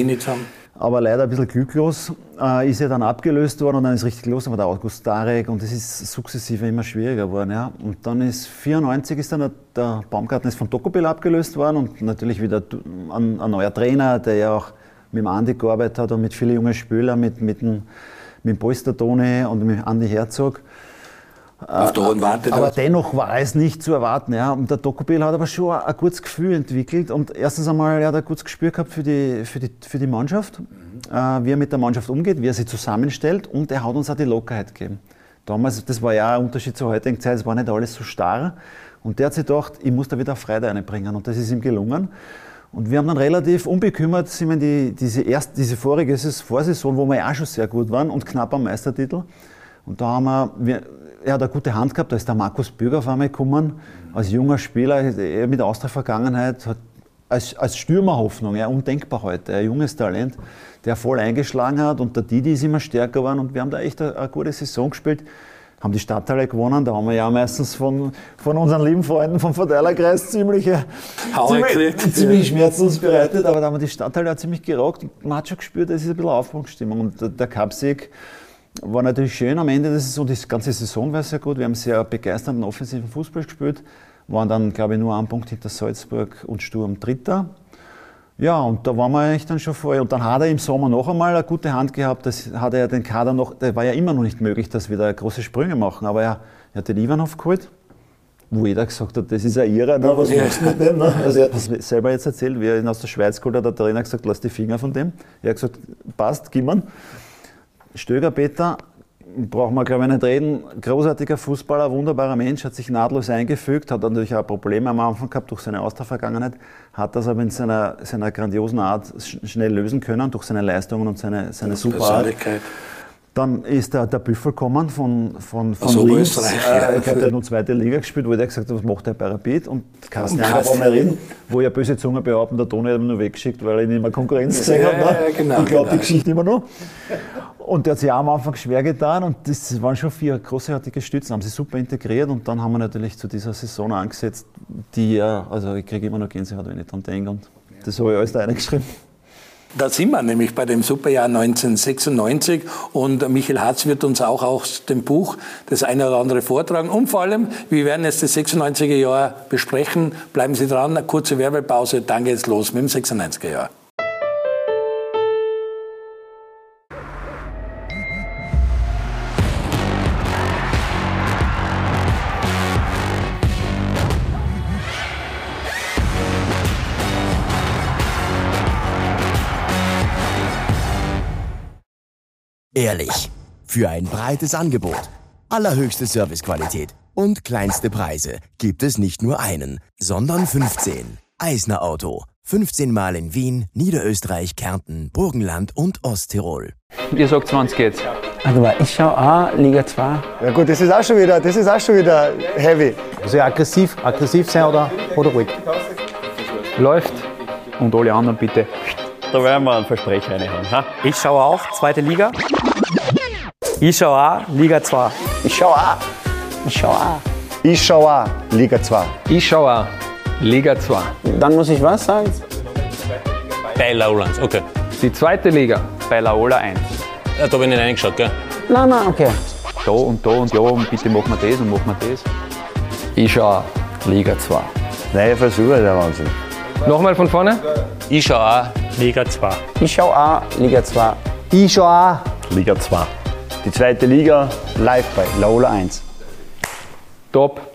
Aber leider ein bisschen glücklos. Äh, ist ja dann abgelöst worden und dann ist richtig los, aber der August Darek und es ist sukzessive immer schwieriger geworden. Ja. Und dann ist 94 ist dann der Baumgarten ist von Tokopil abgelöst worden und natürlich wieder ein, ein, neuer Trainer, der ja auch mit dem Andi gearbeitet hat und mit vielen jungen Spielern, mit, mit dem, mit dem Polstertone und mit Andi Herzog. Auf der hohen Warte aber dennoch war es nicht zu erwarten. Ja. Und der Dokopel hat aber schon ein gutes Gefühl entwickelt. Und erstens einmal er hat er ein gutes Gespür gehabt für die, für die, für die Mannschaft, mhm. äh, wie er mit der Mannschaft umgeht, wie er sie zusammenstellt. Und er hat uns auch die Lockerheit gegeben. Damals, das war ja ein Unterschied zur heutigen Zeit, es war nicht alles so starr. Und der hat sich gedacht, ich muss da wieder Freude reinbringen. Und das ist ihm gelungen. Und wir haben dann relativ unbekümmert, sind wir die, diese, erst, diese vorige Vorsaison, wo wir ja auch schon sehr gut waren und knapp am Meistertitel. Und da haben wir, wir er hat eine gute Hand gehabt, da ist der Markus Bürger auf einmal gekommen, als junger Spieler, er mit Austria-Vergangenheit, als, als Stürmerhoffnung, ja, undenkbar heute, ein junges Talent, der voll eingeschlagen hat und der Didi ist immer stärker geworden und wir haben da echt eine, eine gute Saison gespielt haben die Stadtteile gewonnen. Da haben wir ja meistens von, von unseren lieben Freunden vom Verteilerkreis ziemliche, ziemlich, ziemlich Schmerzen uns bereitet. Aber da haben wir die Stadtteile auch ziemlich gerockt. Man hat schon gespürt, das ist ein bisschen Aufbruchsstimmung. Und der, der Cupsieg war natürlich schön am Ende der Saison. Die ganze Saison war sehr gut. Wir haben sehr begeisternden offensiven Fußball gespielt. Waren dann, glaube ich, nur ein Punkt hinter Salzburg und Sturm Dritter. Ja, und da waren wir eigentlich dann schon vorher. Und dann hat er im Sommer noch einmal eine gute Hand gehabt. Das hat er den Kader noch, da war ja immer noch nicht möglich, dass wir da große Sprünge machen. Aber er, er hat den Ivanov geholt, wo jeder gesagt hat, das ist ein Irrer, ne? was machst du mit dem? Ne? Also er hat das selber jetzt erzählt, wie er ihn aus der Schweiz geholt hat, hat der Trainer gesagt, lass die Finger von dem. Er hat gesagt, passt, gib mir. Stöger Peter, brauchen wir glaube ich nicht reden, großartiger Fußballer, wunderbarer Mensch, hat sich nahtlos eingefügt, hat natürlich auch Probleme am Anfang gehabt durch seine Austervergangenheit, hat das aber in seiner, seiner grandiosen Art schnell lösen können durch seine Leistungen und seine, seine super Art. Dann ist der, der Büffel gekommen von, von, von also Linz. Äh, ich habe ja nur zweite Liga gespielt, wo der gesagt hat, was macht der bei Rapid? Und Carsten reden, wo ja böse Zunge behaupten, der Toni hat ihn nur weggeschickt, weil er ihn immer Konkurrenz gesehen hat. Ne? Ja, genau, ich glaube genau. die Geschichte immer noch. Und der hat sich auch am Anfang schwer getan und das waren schon vier großartige Stützen, haben sie super integriert und dann haben wir natürlich zu dieser Saison angesetzt, die ja, also ich kriege immer noch Gänsehaut, wenn ich dran denke und das habe ich alles da reingeschrieben. Da sind wir nämlich bei dem Superjahr 1996 und Michael Hatz wird uns auch aus dem Buch das eine oder andere vortragen und vor allem, wir werden jetzt das 96er Jahr besprechen. Bleiben Sie dran, eine kurze Werbepause, dann geht's los mit dem 96er Jahr. Ehrlich. Für ein breites Angebot, allerhöchste Servicequalität und kleinste Preise gibt es nicht nur einen, sondern 15. Eisner Auto. 15 Mal in Wien, Niederösterreich, Kärnten, Burgenland und Osttirol. Ihr sagt 20 jetzt. Also ich schaue auch Liga 2. Ja gut, das ist auch schon wieder, das ist auch schon wieder heavy. Also aggressiv, aggressiv sein oder, oder ruhig. Läuft. Und alle anderen bitte. Da werden wir ein Versprecher reinhauen. Ha? Ich schaue auch zweite Liga. Ich schaue auch Liga 2. Ich schaue auch. Ich schaue auch. Ich schaue auch Liga 2. Ich schaue auch Liga 2. Dann muss ich was sagen? Bei Laola 1, okay. Die zweite Liga bei Laola 1. Ja, da habe ich nicht reingeschaut, gell? Nein, nein, okay. Da und da und ja und bitte machen wir das und machen wir das. Ich schaue auch Liga 2. Neue Versuche, der Wahnsinn. Nochmal von vorne. Ich schaue auch Liga 2. Ich schaue auch Liga 2. Ich schaue auch Liga 2. Die zweite Liga live bei Laola 1. Top.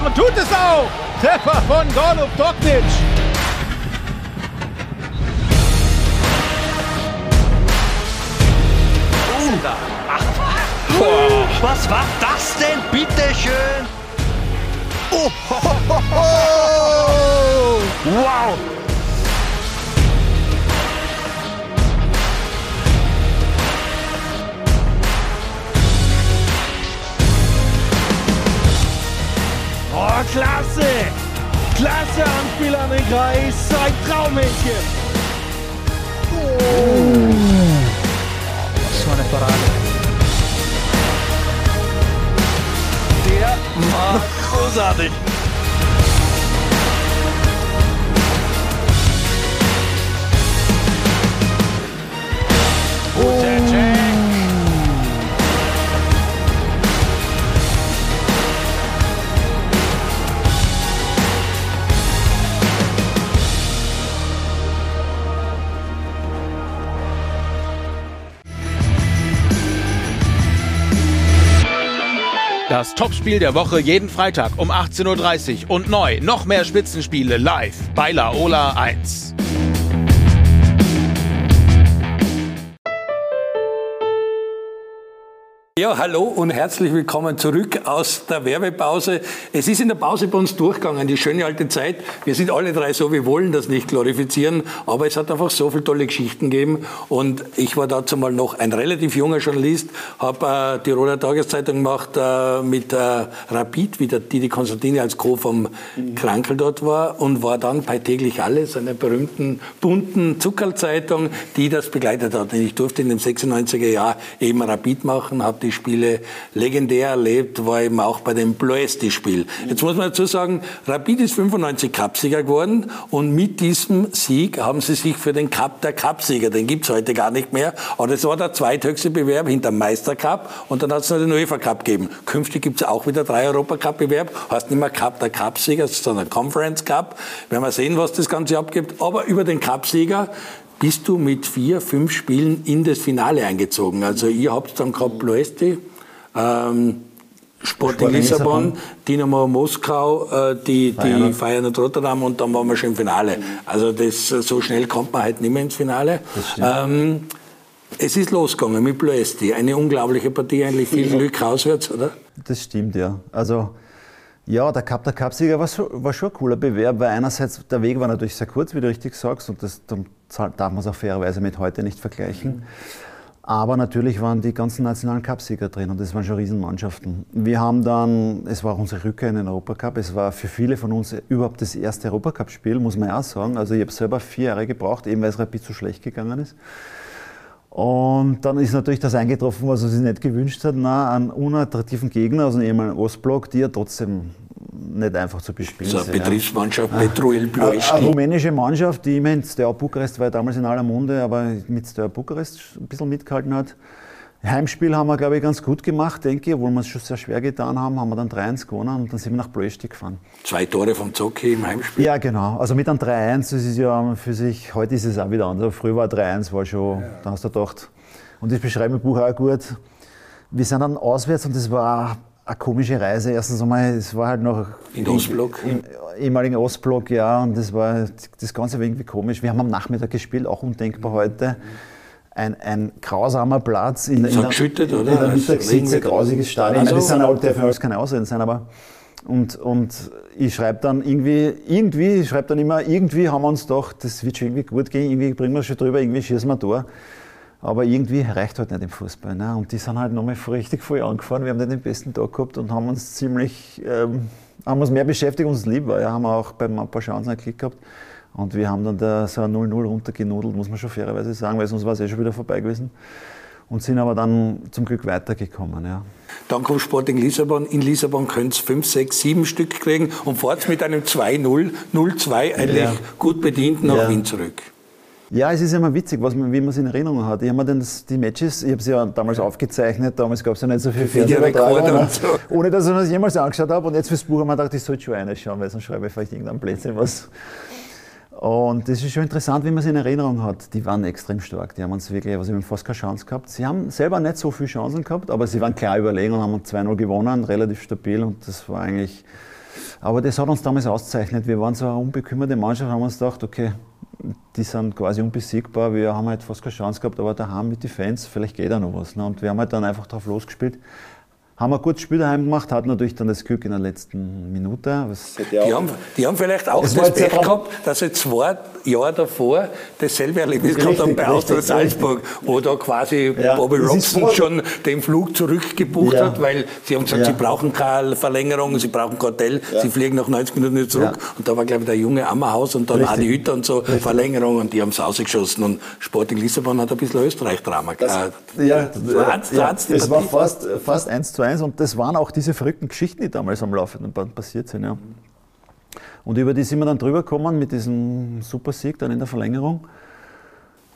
Machen, tut es auch. Treffer von Golub Doknic. Was war das denn, bitteschön? Oh, ho, ho, ho. Wow! Oh, klasse! Klasse Anspiel an den Kreis. Ein Traummädchen. Oh. Was für eine Parade. Der war großartig. Guter Das Topspiel der Woche jeden Freitag um 18.30 Uhr und neu noch mehr Spitzenspiele live bei Laola 1. Ja, hallo und herzlich willkommen zurück aus der Werbepause. Es ist in der Pause bei uns durchgegangen, die schöne alte Zeit. Wir sind alle drei so, wir wollen das nicht glorifizieren, aber es hat einfach so viele tolle Geschichten gegeben. Und ich war dazu mal noch ein relativ junger Journalist, habe äh, die Roller Tageszeitung gemacht äh, mit äh, Rapid, wie der Didi Konstantini als Co. vom Krankel dort war und war dann bei täglich alles, einer berühmten bunten Zuckerlzeitung, die das begleitet hat. Und ich durfte in den 96er Jahren eben Rapid machen, habe die Spiele legendär erlebt, war eben auch bei dem Ploesti-Spiel. Jetzt muss man dazu sagen, Rapid ist 95 Cupsieger geworden und mit diesem Sieg haben sie sich für den Cup der Cupsieger, den gibt's heute gar nicht mehr, aber das war der zweithöchste Bewerb hinter dem Meistercup und dann hat es noch den UEFA Cup gegeben. Künftig gibt's auch wieder drei Europacup-Bewerb, heißt nicht mehr Cup der Cupsieger, sondern Conference Cup. Werden wir sehen, was das Ganze abgibt, aber über den Cupsieger bist du mit vier, fünf Spielen in das Finale eingezogen. Also ihr habt dann gehabt Ploesti, ähm, Sporting Sporting Lissabon, Lissabon. Dynamo Moskau, äh, die, die Feyenoord. Feyenoord Rotterdam und dann waren wir schon im Finale. Also das, so schnell kommt man halt nicht mehr ins Finale. Ähm, es ist losgegangen mit Ploesti. Eine unglaubliche Partie, eigentlich viel Glück auswärts, oder? Das stimmt, ja. Also, ja, der Cup der Cupsieger war, war schon ein cooler Bewerb, weil einerseits der Weg war natürlich sehr kurz, wie du richtig sagst, und das darf man es auch fairerweise mit heute nicht vergleichen. Aber natürlich waren die ganzen nationalen Cupsieger drin und das waren schon Riesenmannschaften. Wir haben dann, es war auch unsere Rückkehr in den Europacup, es war für viele von uns überhaupt das erste Europacup-Spiel, muss man ja auch sagen. Also ich habe selber vier Jahre gebraucht, eben weil es Rapid so schlecht gegangen ist. Und dann ist natürlich das eingetroffen, was er sich nicht gewünscht hat, na, einen unattraktiven Gegner aus dem ehemaligen Ostblock, die ja trotzdem nicht einfach zu bespielen So eine sind. ja. Betriebsmannschaft, Petrol Eine rumänische Mannschaft, die immerhin Steaua Bukarest war ja damals in aller Munde, aber mit Steaua Bukarest ein bisschen mitgehalten hat. Heimspiel haben wir, glaube ich, ganz gut gemacht, denke ich, obwohl wir es schon sehr schwer getan haben, haben wir dann 3-1 gewonnen und dann sind wir nach Ploesti gefahren. Zwei Tore vom Zocki im Heimspiel. Ja, genau. Also mit einem 3-1, das ist ja für sich, heute ist es auch wieder anders. Früher war 3-1, war schon, da hast du gedacht, und das beschreibt im Buch auch gut. Wir sind dann auswärts und das war eine komische Reise. Erstens einmal, es war halt noch In Ostblock. Im ehemaligen Ostblock, ja, und das war das Ganze war irgendwie komisch. Wir haben am Nachmittag gespielt, auch undenkbar heute. Ein, ein grausamer Platz in, So in, der- geschüttet, oder? in der Also Mittagshitze, Regenwetter. grausiges Stadion. Also- Das sind auch, darf alles keine Ausreden sein, aber und, und ich schreibe dann irgendwie, irgendwie, ich schreibe dann immer, irgendwie haben wir uns gedacht, das wird schon irgendwie gut gehen, irgendwie bringen wir schon drüber, irgendwie schießen wir Tor. Aber irgendwie reicht halt nicht im Fußball. Ne? Und die sind halt nochmal richtig voll angefahren. Wir haben nicht den besten Tag gehabt und haben uns ziemlich, ähm, haben uns mehr beschäftigt, uns lieb war. Ja, haben wir auch beim ein paar Chancen einen Klick gehabt. Und wir haben dann da so ein 0-0 runtergenudelt, muss man schon fairerweise sagen, weil sonst war es eh schon wieder vorbei gewesen. Und sind aber dann zum Glück weitergekommen. Ja. Dann kommt Sporting Lissabon. In Lissabon könnt ihr 5, 6, 7 Stück kriegen und fahrt mit einem 2-0, 0-2 eigentlich Ja. gut bedient nach Ja. Wien zurück. Ja, es ist immer witzig, was man, wie man es in Erinnerung hat. Ich habe mir dann die Matches, ich habe sie ja damals aufgezeichnet, damals gab es ja nicht so viel Fernsehübertragungen, und so. ohne dass ich das jemals angeschaut habe. Und jetzt fürs Buch habe ich mir gedacht, ich sollte schon eine schauen, weil sonst schreibe ich vielleicht irgendein Blödsinn was. Und das ist schon interessant, wie man sie in Erinnerung hat. Die waren extrem stark. Die haben uns wirklich, also wir haben fast keine Chance gehabt. Sie haben selber nicht so viele Chancen gehabt, aber sie waren klar überlegen und haben 2-0 gewonnen, relativ stabil. Und das war eigentlich, aber das hat uns damals auszeichnet. Wir waren so eine unbekümmerte Mannschaft, haben uns gedacht, okay, die sind quasi unbesiegbar. Wir haben halt fast keine Chance gehabt, aber daheim mit den Fans, vielleicht geht da noch was. Ne? Und wir haben halt dann einfach drauf losgespielt. Haben ein gutes Spiel daheim gemacht, hat natürlich dann das Glück in der letzten Minute. Die haben, die haben vielleicht auch das jetzt Pech gehabt, dass sie zwei Jahre davor dasselbe Erlebnis gehabt haben bei Richtig, Austria richtig, Salzburg, wo da quasi Ja, Bobby das Robson so- schon den Flug zurückgebucht Ja. hat, weil sie haben gesagt, Ja. sie brauchen keine Verlängerung, sie brauchen kein Hotel, sie fliegen nach 90 Minuten wieder zurück. Und da war, glaube ich, der junge Ammerhaus und dann Richtig. Adi Hütter und so, Verlängerung und die haben es ausgeschossen. Und Sporting Lissabon hat ein bisschen Österreich-Drama gehabt. Ja, Zwanz- ja, es war fast, fast eins zu eins und das waren auch diese verrückten Geschichten, die damals am laufenden Band passiert sind. Ja. Und über die sind wir dann drüber gekommen mit diesem Supersieg dann in der Verlängerung.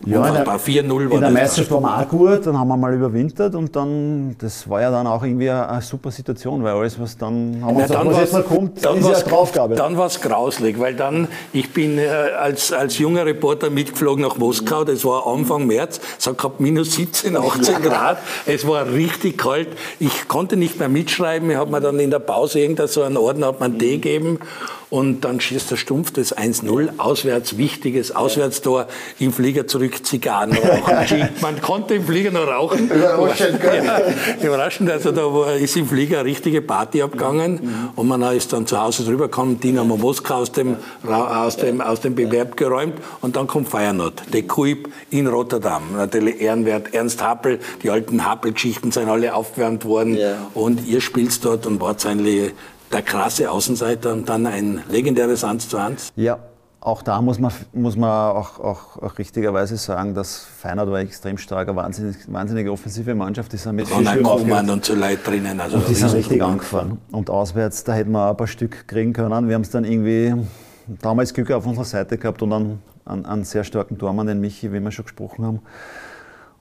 Ja, in der, Bei 4-0 war in der. Meisterschaft waren wir auch gut, dann haben wir mal überwintert und dann, das war ja dann auch irgendwie eine, eine super Situation, weil alles, was dann, haben uns gedacht, was jetzt noch kommt, dann ist ja Draufgabe. Dann war es grauslig, weil dann, ich bin äh, als, als junger Reporter mitgeflogen nach Moskau, das war Anfang März, es hat gehabt minus 17, 18 Grad, es war richtig kalt, ich konnte nicht mehr mitschreiben, ich habe mir dann in der Pause irgendein so einen Ordner, hat man Tee gegeben und dann schießt der Stumpf das 1-0, auswärts, wichtiges Auswärtstor, im Flieger zurück Zigarren rauchen. Man konnte im Flieger noch rauchen. Überraschend? Ja, überraschend, also da ist im Flieger eine richtige Party abgegangen. Und man ist dann zu Hause drüber gekommen, Dynamo Moskau aus dem, aus dem, aus dem Bewerb geräumt. Und dann kommt Feyenoord, De Kuip in Rotterdam. Natürlich ehrenwert, Ernst Happel, die alten Happel-Geschichten sind alle aufgewärmt worden. Und ihr spielt dort und wart eigentlich der krasse Außenseiter und dann ein legendäres 1 zu 1. Ja, auch da muss man, muss man auch, auch, auch richtigerweise sagen, dass Feyenoord war extrem stark, eine wahnsinnig, wahnsinnige offensive Mannschaft. Die sind mit Spielen Koeman aufgehört. und so Leute drinnen. Also Und die sind richtig angefahren. Und auswärts, da hätten wir ein paar Stück kriegen können. Wir haben es dann irgendwie damals Glück auf unserer Seite gehabt und einen, einen, einen sehr starken Tormann, den Michi, wie wir schon gesprochen haben.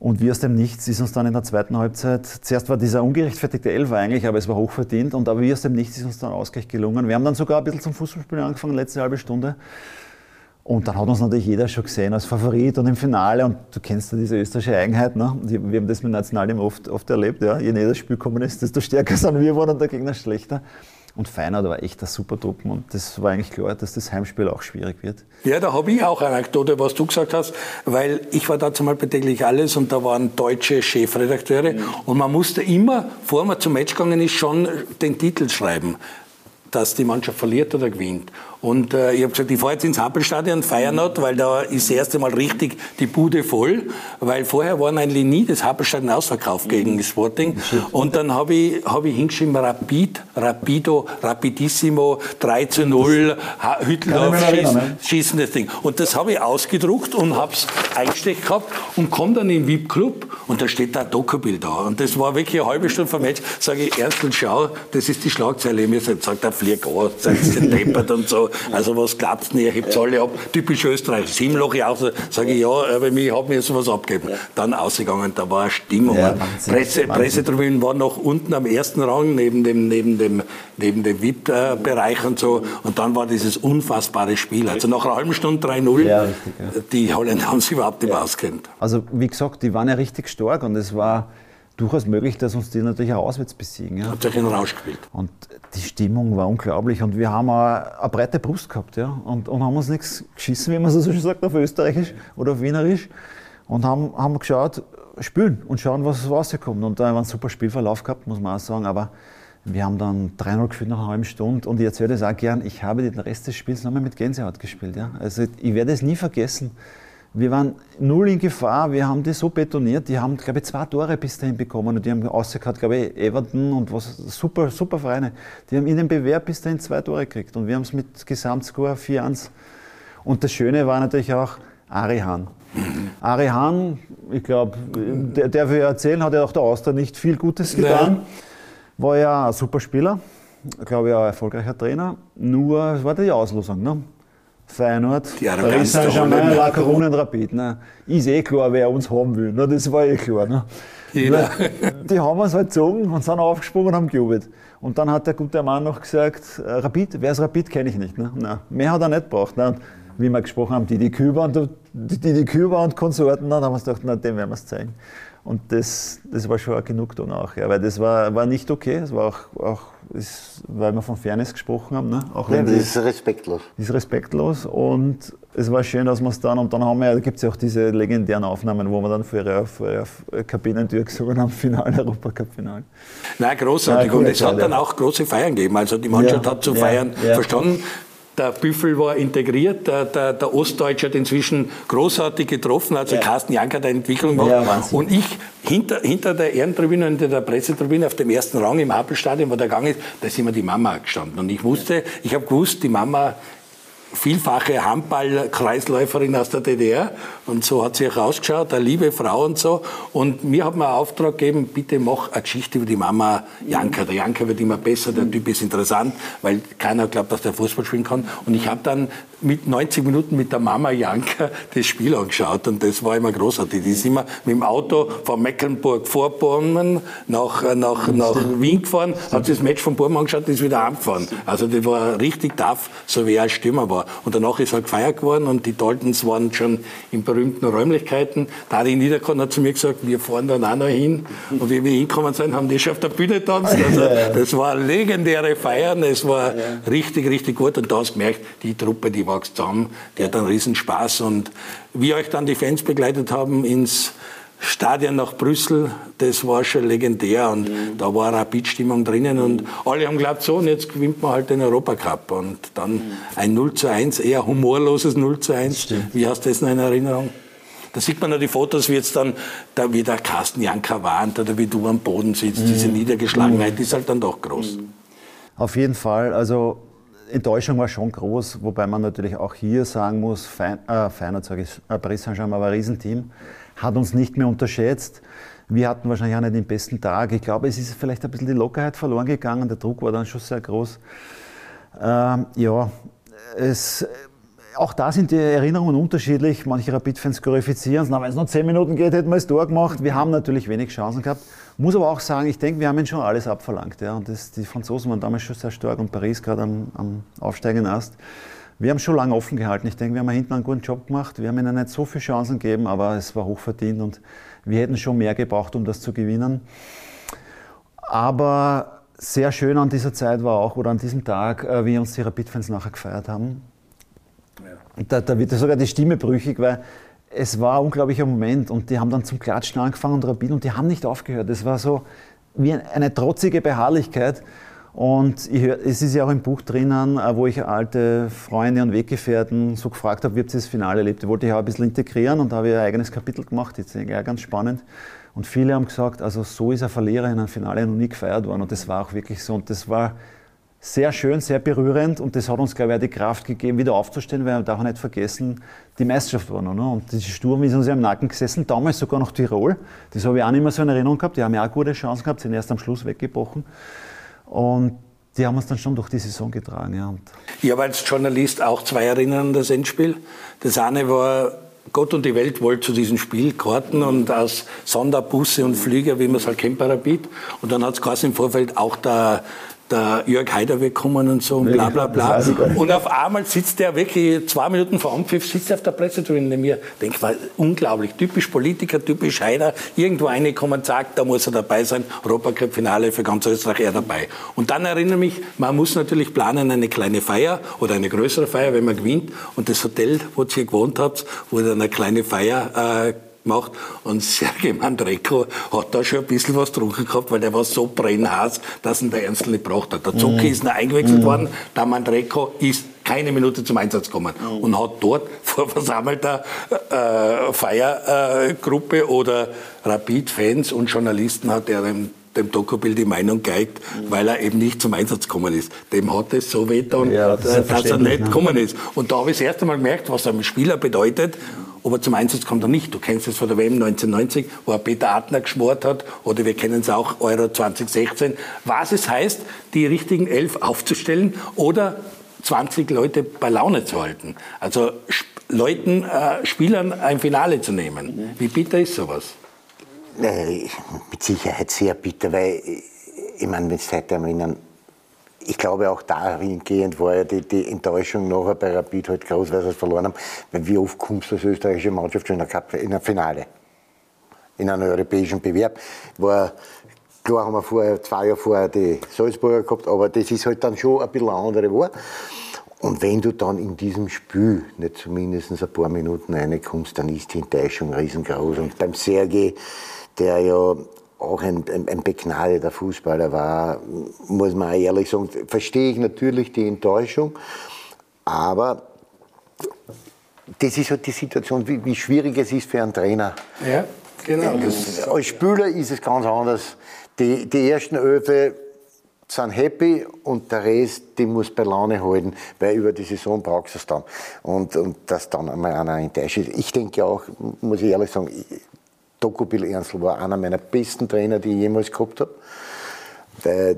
Und wie aus dem Nichts ist uns dann in der zweiten Halbzeit, zuerst war dieser ungerechtfertigte Elfer eigentlich, aber es war hochverdient. Und aber wie aus dem Nichts ist uns dann Ausgleich gelungen. Wir haben dann sogar ein bisschen zum Fußballspielen angefangen, letzte halbe Stunde. Und dann hat uns natürlich jeder schon gesehen als Favorit und im Finale. Und du kennst ja diese österreichische Eigenheit. Ne? Wir haben das mit Nationalteam oft, oft erlebt. Ja? Je näher das Spiel gekommen ist, desto stärker sind wir geworden und der Gegner schlechter. Und Feyenoord war echt ein super Truppen. Und das war eigentlich klar, dass das Heimspiel auch schwierig wird. Ja, da habe ich auch eine Anekdote, was du gesagt hast, weil ich war dazu mal bei täglich alles und da waren deutsche Chefredakteure und man musste immer, bevor man zum Match gegangen ist, schon den Titel schreiben, dass die Mannschaft verliert oder gewinnt. Und äh, ich habe gesagt, ich fahre jetzt ins Happelstadion, Feyenoord, weil da ist das erste Mal richtig die Bude voll, weil vorher waren eigentlich nie das Happelstadion ausverkauft gegen Sporting. Und dann habe ich, hab ich hingeschrieben, Rapid, Rapido, Rapidissimo, 3 zu 0, Ha- Hütteldorf schießen, schießen das Ding. Und das habe ich ausgedruckt und habe es eingesteckt gehabt und komme dann in den VIP-Club und da steht da ein Dokubild da. Und das war wirklich eine halbe Stunde vom Match. Sage ich, Ernstl, schau, das ist die Schlagzeile. Mir sagt, sagt der Flieg, oh, seid ihr deppert und so. Also was glaubt's denn, ihr hebt alle ab. Typisch Österreich. Simloch so. Sage ich, ja, aber ich habe mir sowas abgegeben. Dann ausgegangen, da war eine Stimmung. Ja, Wahnsinn, Presse, Wahnsinn. Pressetribünen waren noch unten am ersten Rang, neben dem, neben dem, neben dem VIP-Bereich und so. Und dann war dieses unfassbare Spiel. Also nach einer halben Stunde 3-0. Ja, ja. Die Holländer haben sich überhaupt nicht mehr auskennt. Also wie gesagt, die waren ja richtig stark und es war durchaus möglich, dass uns die natürlich auch auswärts besiegen. Ja. Habt ihr einen Rausch gespielt? Und die Stimmung war unglaublich und wir haben auch eine breite Brust gehabt ja? und, und haben uns nichts geschissen, wie man so schön sagt auf Österreichisch oder auf Wienerisch und haben, haben geschaut, spielen und schauen, was rauskommt. Und da haben wir einen super Spielverlauf gehabt, muss man auch sagen, aber wir haben dann 3-0 geführt nach einer halben Stunde und ich erzähle das auch gern, ich habe den Rest des Spiels nochmal mit Gänsehaut gespielt. Ja? Also ich werde es nie vergessen. Wir waren null in Gefahr, wir haben die so betoniert, die haben, glaube ich, zwei Tore bis dahin bekommen und die haben rausgehört, glaube ich, Everton und was, super, super Vereine. Die haben in den Bewerb bis dahin zwei Tore gekriegt und wir haben es mit Gesamtscore 4-1. Und das Schöne war natürlich auch Ari Hahn. Ari Hahn, ich glaube, der, der wir erzählen, hat ja auch der Austria nicht viel Gutes getan. War ja ein super Spieler, glaube ich auch ein erfolgreicher Trainer. Nur, es war die Auslosung. Ne? Feyenoord, Arroganz Paris Saint-Germain. La Corona und Rapid. Ne? Ist eh klar, wer uns haben will. Ne? Das war eh klar. Ne? Jeder. Die haben uns halt gezogen und sind aufgesprungen und haben gejubelt. Und dann hat der gute Mann noch gesagt, äh, Rapid, wer ist Rapid, kenne ich nicht. Ne? Nein, mehr hat er nicht gebraucht. Ne? wie wir gesprochen haben, die die Küber und die, die Küber und Konsorten, dann haben wir gedacht, na, dem werden wir es zeigen. Und das, das war schon eine Genugtuung auch, ja, weil das war, war nicht okay. Es war auch, auch ist, weil wir von Fairness gesprochen haben. Ne? Auch Ja, wenn das ist respektlos. ist respektlos und es war schön, dass wir es dann, und dann haben wir, da gibt es ja auch diese legendären Aufnahmen, wo wir dann vor ihrer, vor ihrer Kabinentür gesungen haben, Finale, Europacup-Finale. Nein, großartig. Ja, und es hat dann auch große Feiern gegeben. Also die Mannschaft Ja, hat zu ja, feiern ja. verstanden. Der Büffel war integriert, der, der, der Ostdeutsche hat inzwischen großartig getroffen, also Carsten Jank hat eine Entwicklung gemacht. Ja, und ich hinter, hinter der Ehrentribüne, hinter der Pressetribüne auf dem ersten Rang im Apelstadion, wo der Gang ist, da ist immer die Mama gestanden. Und ich wusste, ich habe gewusst, die Mama vielfache Handball-Kreisläuferin aus der DDR und so hat sie auch ausgeschaut, eine liebe Frau und so. Und mir hat man einen Auftrag gegeben, bitte mach eine Geschichte über die Mama Janka. Der Janka wird immer besser, der Typ ist interessant, weil keiner glaubt, dass der Fußball spielen kann. Und ich habe dann mit 90 Minuten mit der Mama Janka das Spiel angeschaut und das war immer großartig. Die ist immer mit dem Auto von Mecklenburg-Vorpommern nach, äh, nach, nach Wien gefahren, hat sich das Match von Burm angeschaut und ist wieder heimgefahren. Also die war richtig tough, so wie er als Stürmer war. Und danach ist halt gefeiert geworden und die Daltons waren schon in berühmten Räumlichkeiten. Da hat Niederkorn hat zu mir gesagt, wir fahren dann auch noch hin. Und wie wir hingekommen sind, haben die schon auf der Bühne getanzt. Also, das war legendäre Feiern, es war richtig, richtig gut. Und da hast du gemerkt, die Truppe, die wächst zusammen, die hat einen riesen Spaß. Und wie euch dann die Fans begleitet haben ins Stadion nach Brüssel, das war schon legendär. Und da war Rapid-Stimmung drinnen. Und alle haben geglaubt, so und jetzt gewinnt man halt den Europacup. Und dann ein 0 zu 1, eher humorloses 0 zu 1. Wie hast du das noch in Erinnerung? Da sieht man ja die Fotos, wie jetzt dann, da wie der Carsten Janka warnt oder wie du am Boden sitzt, diese Niedergeschlagenheit, die ist halt dann doch groß. Auf jeden Fall, also Enttäuschung war schon groß, wobei man natürlich auch hier sagen muss, Fein, äh, Feyenoord, sage ich, äh, Paris Saint-Germain war ein Riesenteam, hat uns nicht mehr unterschätzt. Wir hatten wahrscheinlich auch nicht den besten Tag. Ich glaube, es ist vielleicht ein bisschen die Lockerheit verloren gegangen. Der Druck war dann schon sehr groß. Ähm, ja, es, auch da sind die Erinnerungen unterschiedlich. Manche Rapid-Fans glorifizieren es. Wenn es noch zehn Minuten geht, hätten wir es Tor gemacht. Wir haben natürlich wenig Chancen gehabt. Muss aber auch sagen, ich denke, wir haben ihnen schon alles abverlangt. Ja. Und das, die Franzosen waren damals schon sehr stark und Paris gerade am, am aufsteigenden Ast. Wir haben schon lange offen gehalten. Ich denke, wir haben hinten einen guten Job gemacht. Wir haben ihnen nicht so viele Chancen gegeben, aber es war hochverdient und wir hätten schon mehr gebraucht, um das zu gewinnen. Aber sehr schön an dieser Zeit war auch, oder an diesem Tag, äh, wie uns die Rapid-Fans nachher gefeiert haben. Da, da wird sogar die Stimme brüchig, weil es war ein unglaublicher Moment und die haben dann zum Klatschen angefangen und Rapid und die haben nicht aufgehört. Es war so wie eine trotzige Beharrlichkeit. Und hör, es ist ja auch im Buch drinnen, äh, wo ich alte Freunde und Weggefährten so gefragt habe, wie ihr das Finale erlebt? Die wollte ich auch ein bisschen integrieren und da habe ich ein eigenes Kapitel gemacht. Eigentlich auch ganz spannend. Und viele haben gesagt, also so ist ein Verlierer in einem Finale noch nie gefeiert worden. Und das war auch wirklich so. Und das war sehr schön, sehr berührend und das hat uns, glaube ich, auch die Kraft gegeben, wieder aufzustehen, weil wir darf nicht vergessen, die Meisterschaft war noch. Ne? Und dieser Sturm ist uns ja im Nacken gesessen, damals sogar noch Tirol. Das habe ich auch nicht mehr so in Erinnerung gehabt. Die haben ja auch gute Chancen gehabt, sind erst am Schluss weggebrochen. Und die haben uns dann schon durch die Saison getragen. Ja. Ich habe als Journalist auch zwei Erinnerungen an das Endspiel. Das eine war, Gott und die Welt wollte zu diesem Spiel Karten und aus Sonderbusse und Flüger, wie man es halt kennt bei Rapid. Und dann hat es im Vorfeld auch der, der Jörg Haider wegkommen und so und bla bla bla. Und auf einmal sitzt der wirklich zwei Minuten vor Anpfiff, sitzt er auf der Pressetribüne neben mir. Denk mal, unglaublich, typisch Politiker, typisch Haider. Irgendwo reinkommen, sagt, da muss er dabei sein. Europacup-Finale für ganz Österreich, er dabei. Und dann erinnere mich, man muss natürlich planen, eine kleine Feier oder eine größere Feier, wenn man gewinnt. Und das Hotel, wo ihr hier gewohnt habt, wurde eine kleine Feier äh, gemacht. Und Sergej Mandreko hat da schon ein bisschen was getrunken gehabt, weil der war so brennhaß, dass ihn der Ernst nicht gebracht hat. Der Zucki ist noch eingewechselt worden, der Mandreko ist keine Minute zum Einsatz gekommen und hat dort vor versammelter äh, Feiergruppe oder Rapid-Fans und Journalisten hat er dem dem Dokubild die Meinung geigt, weil er eben nicht zum Einsatz gekommen ist. Dem hat es so wehgetan, Ja, das dass er nicht ne? gekommen ist. Und da habe ich das erste Mal gemerkt, was einem Spieler bedeutet, ob er zum Einsatz kommt oder nicht. Du kennst es von der WM 1990, wo er Peter Adner geschmort hat, oder wir kennen es auch Euro 2016. Was es heißt, die richtigen elf aufzustellen oder 20 Leute bei Laune zu halten. Also Leuten, äh, Spielern ein Finale zu nehmen. Wie bitter ist sowas? Äh, mit Sicherheit sehr bitter, weil, äh, ich meine, wenn Sie heute erinnern, ich glaube auch dahingehend war ja die, die Enttäuschung nachher bei Rapid halt groß, weil sie es verloren haben. Wie oft kommst du als österreichische Mannschaft schon in der, in der Finale? In einem europäischen Bewerb. War, klar haben wir vorher, zwei Jahre vorher die Salzburger gehabt, aber das ist halt dann schon ein bisschen eine andere Wahr. Und wenn du dann in diesem Spiel nicht zumindest ein paar Minuten reinkommst, dann ist die Enttäuschung riesengroß. Und beim Sergei, der ja auch ein, ein, ein begnadeter Fußballer war, muss man ehrlich sagen, verstehe ich natürlich die Enttäuschung, aber das ist halt die Situation, wie, wie schwierig es ist für einen Trainer. Ja, genau. Das, als Spieler ist es ganz anders. Die, die ersten Öfe sind happy und der Rest, die muss bei Laune halten, weil über die Saison brauchst du es dann. Und, und dass dann einmal einer enttäuscht ist. Ich denke auch, muss ich ehrlich sagen, Dokupil Ernstl war einer meiner besten Trainer, die ich jemals gehabt habe.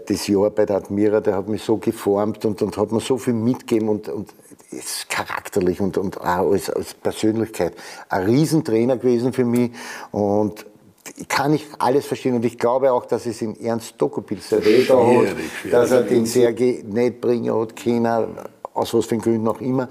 Das Jahr bei der Admira, der hat mich so geformt und, und hat mir so viel mitgegeben und, und ist charakterlich und, und auch als, als Persönlichkeit ein Riesentrainer gewesen für mich und ich kann nicht alles verstehen und ich glaube auch, dass es in Ernst Dokupil sehr hat, dass er den Sergei nicht bringen hat können, aus was für Gründen auch immer.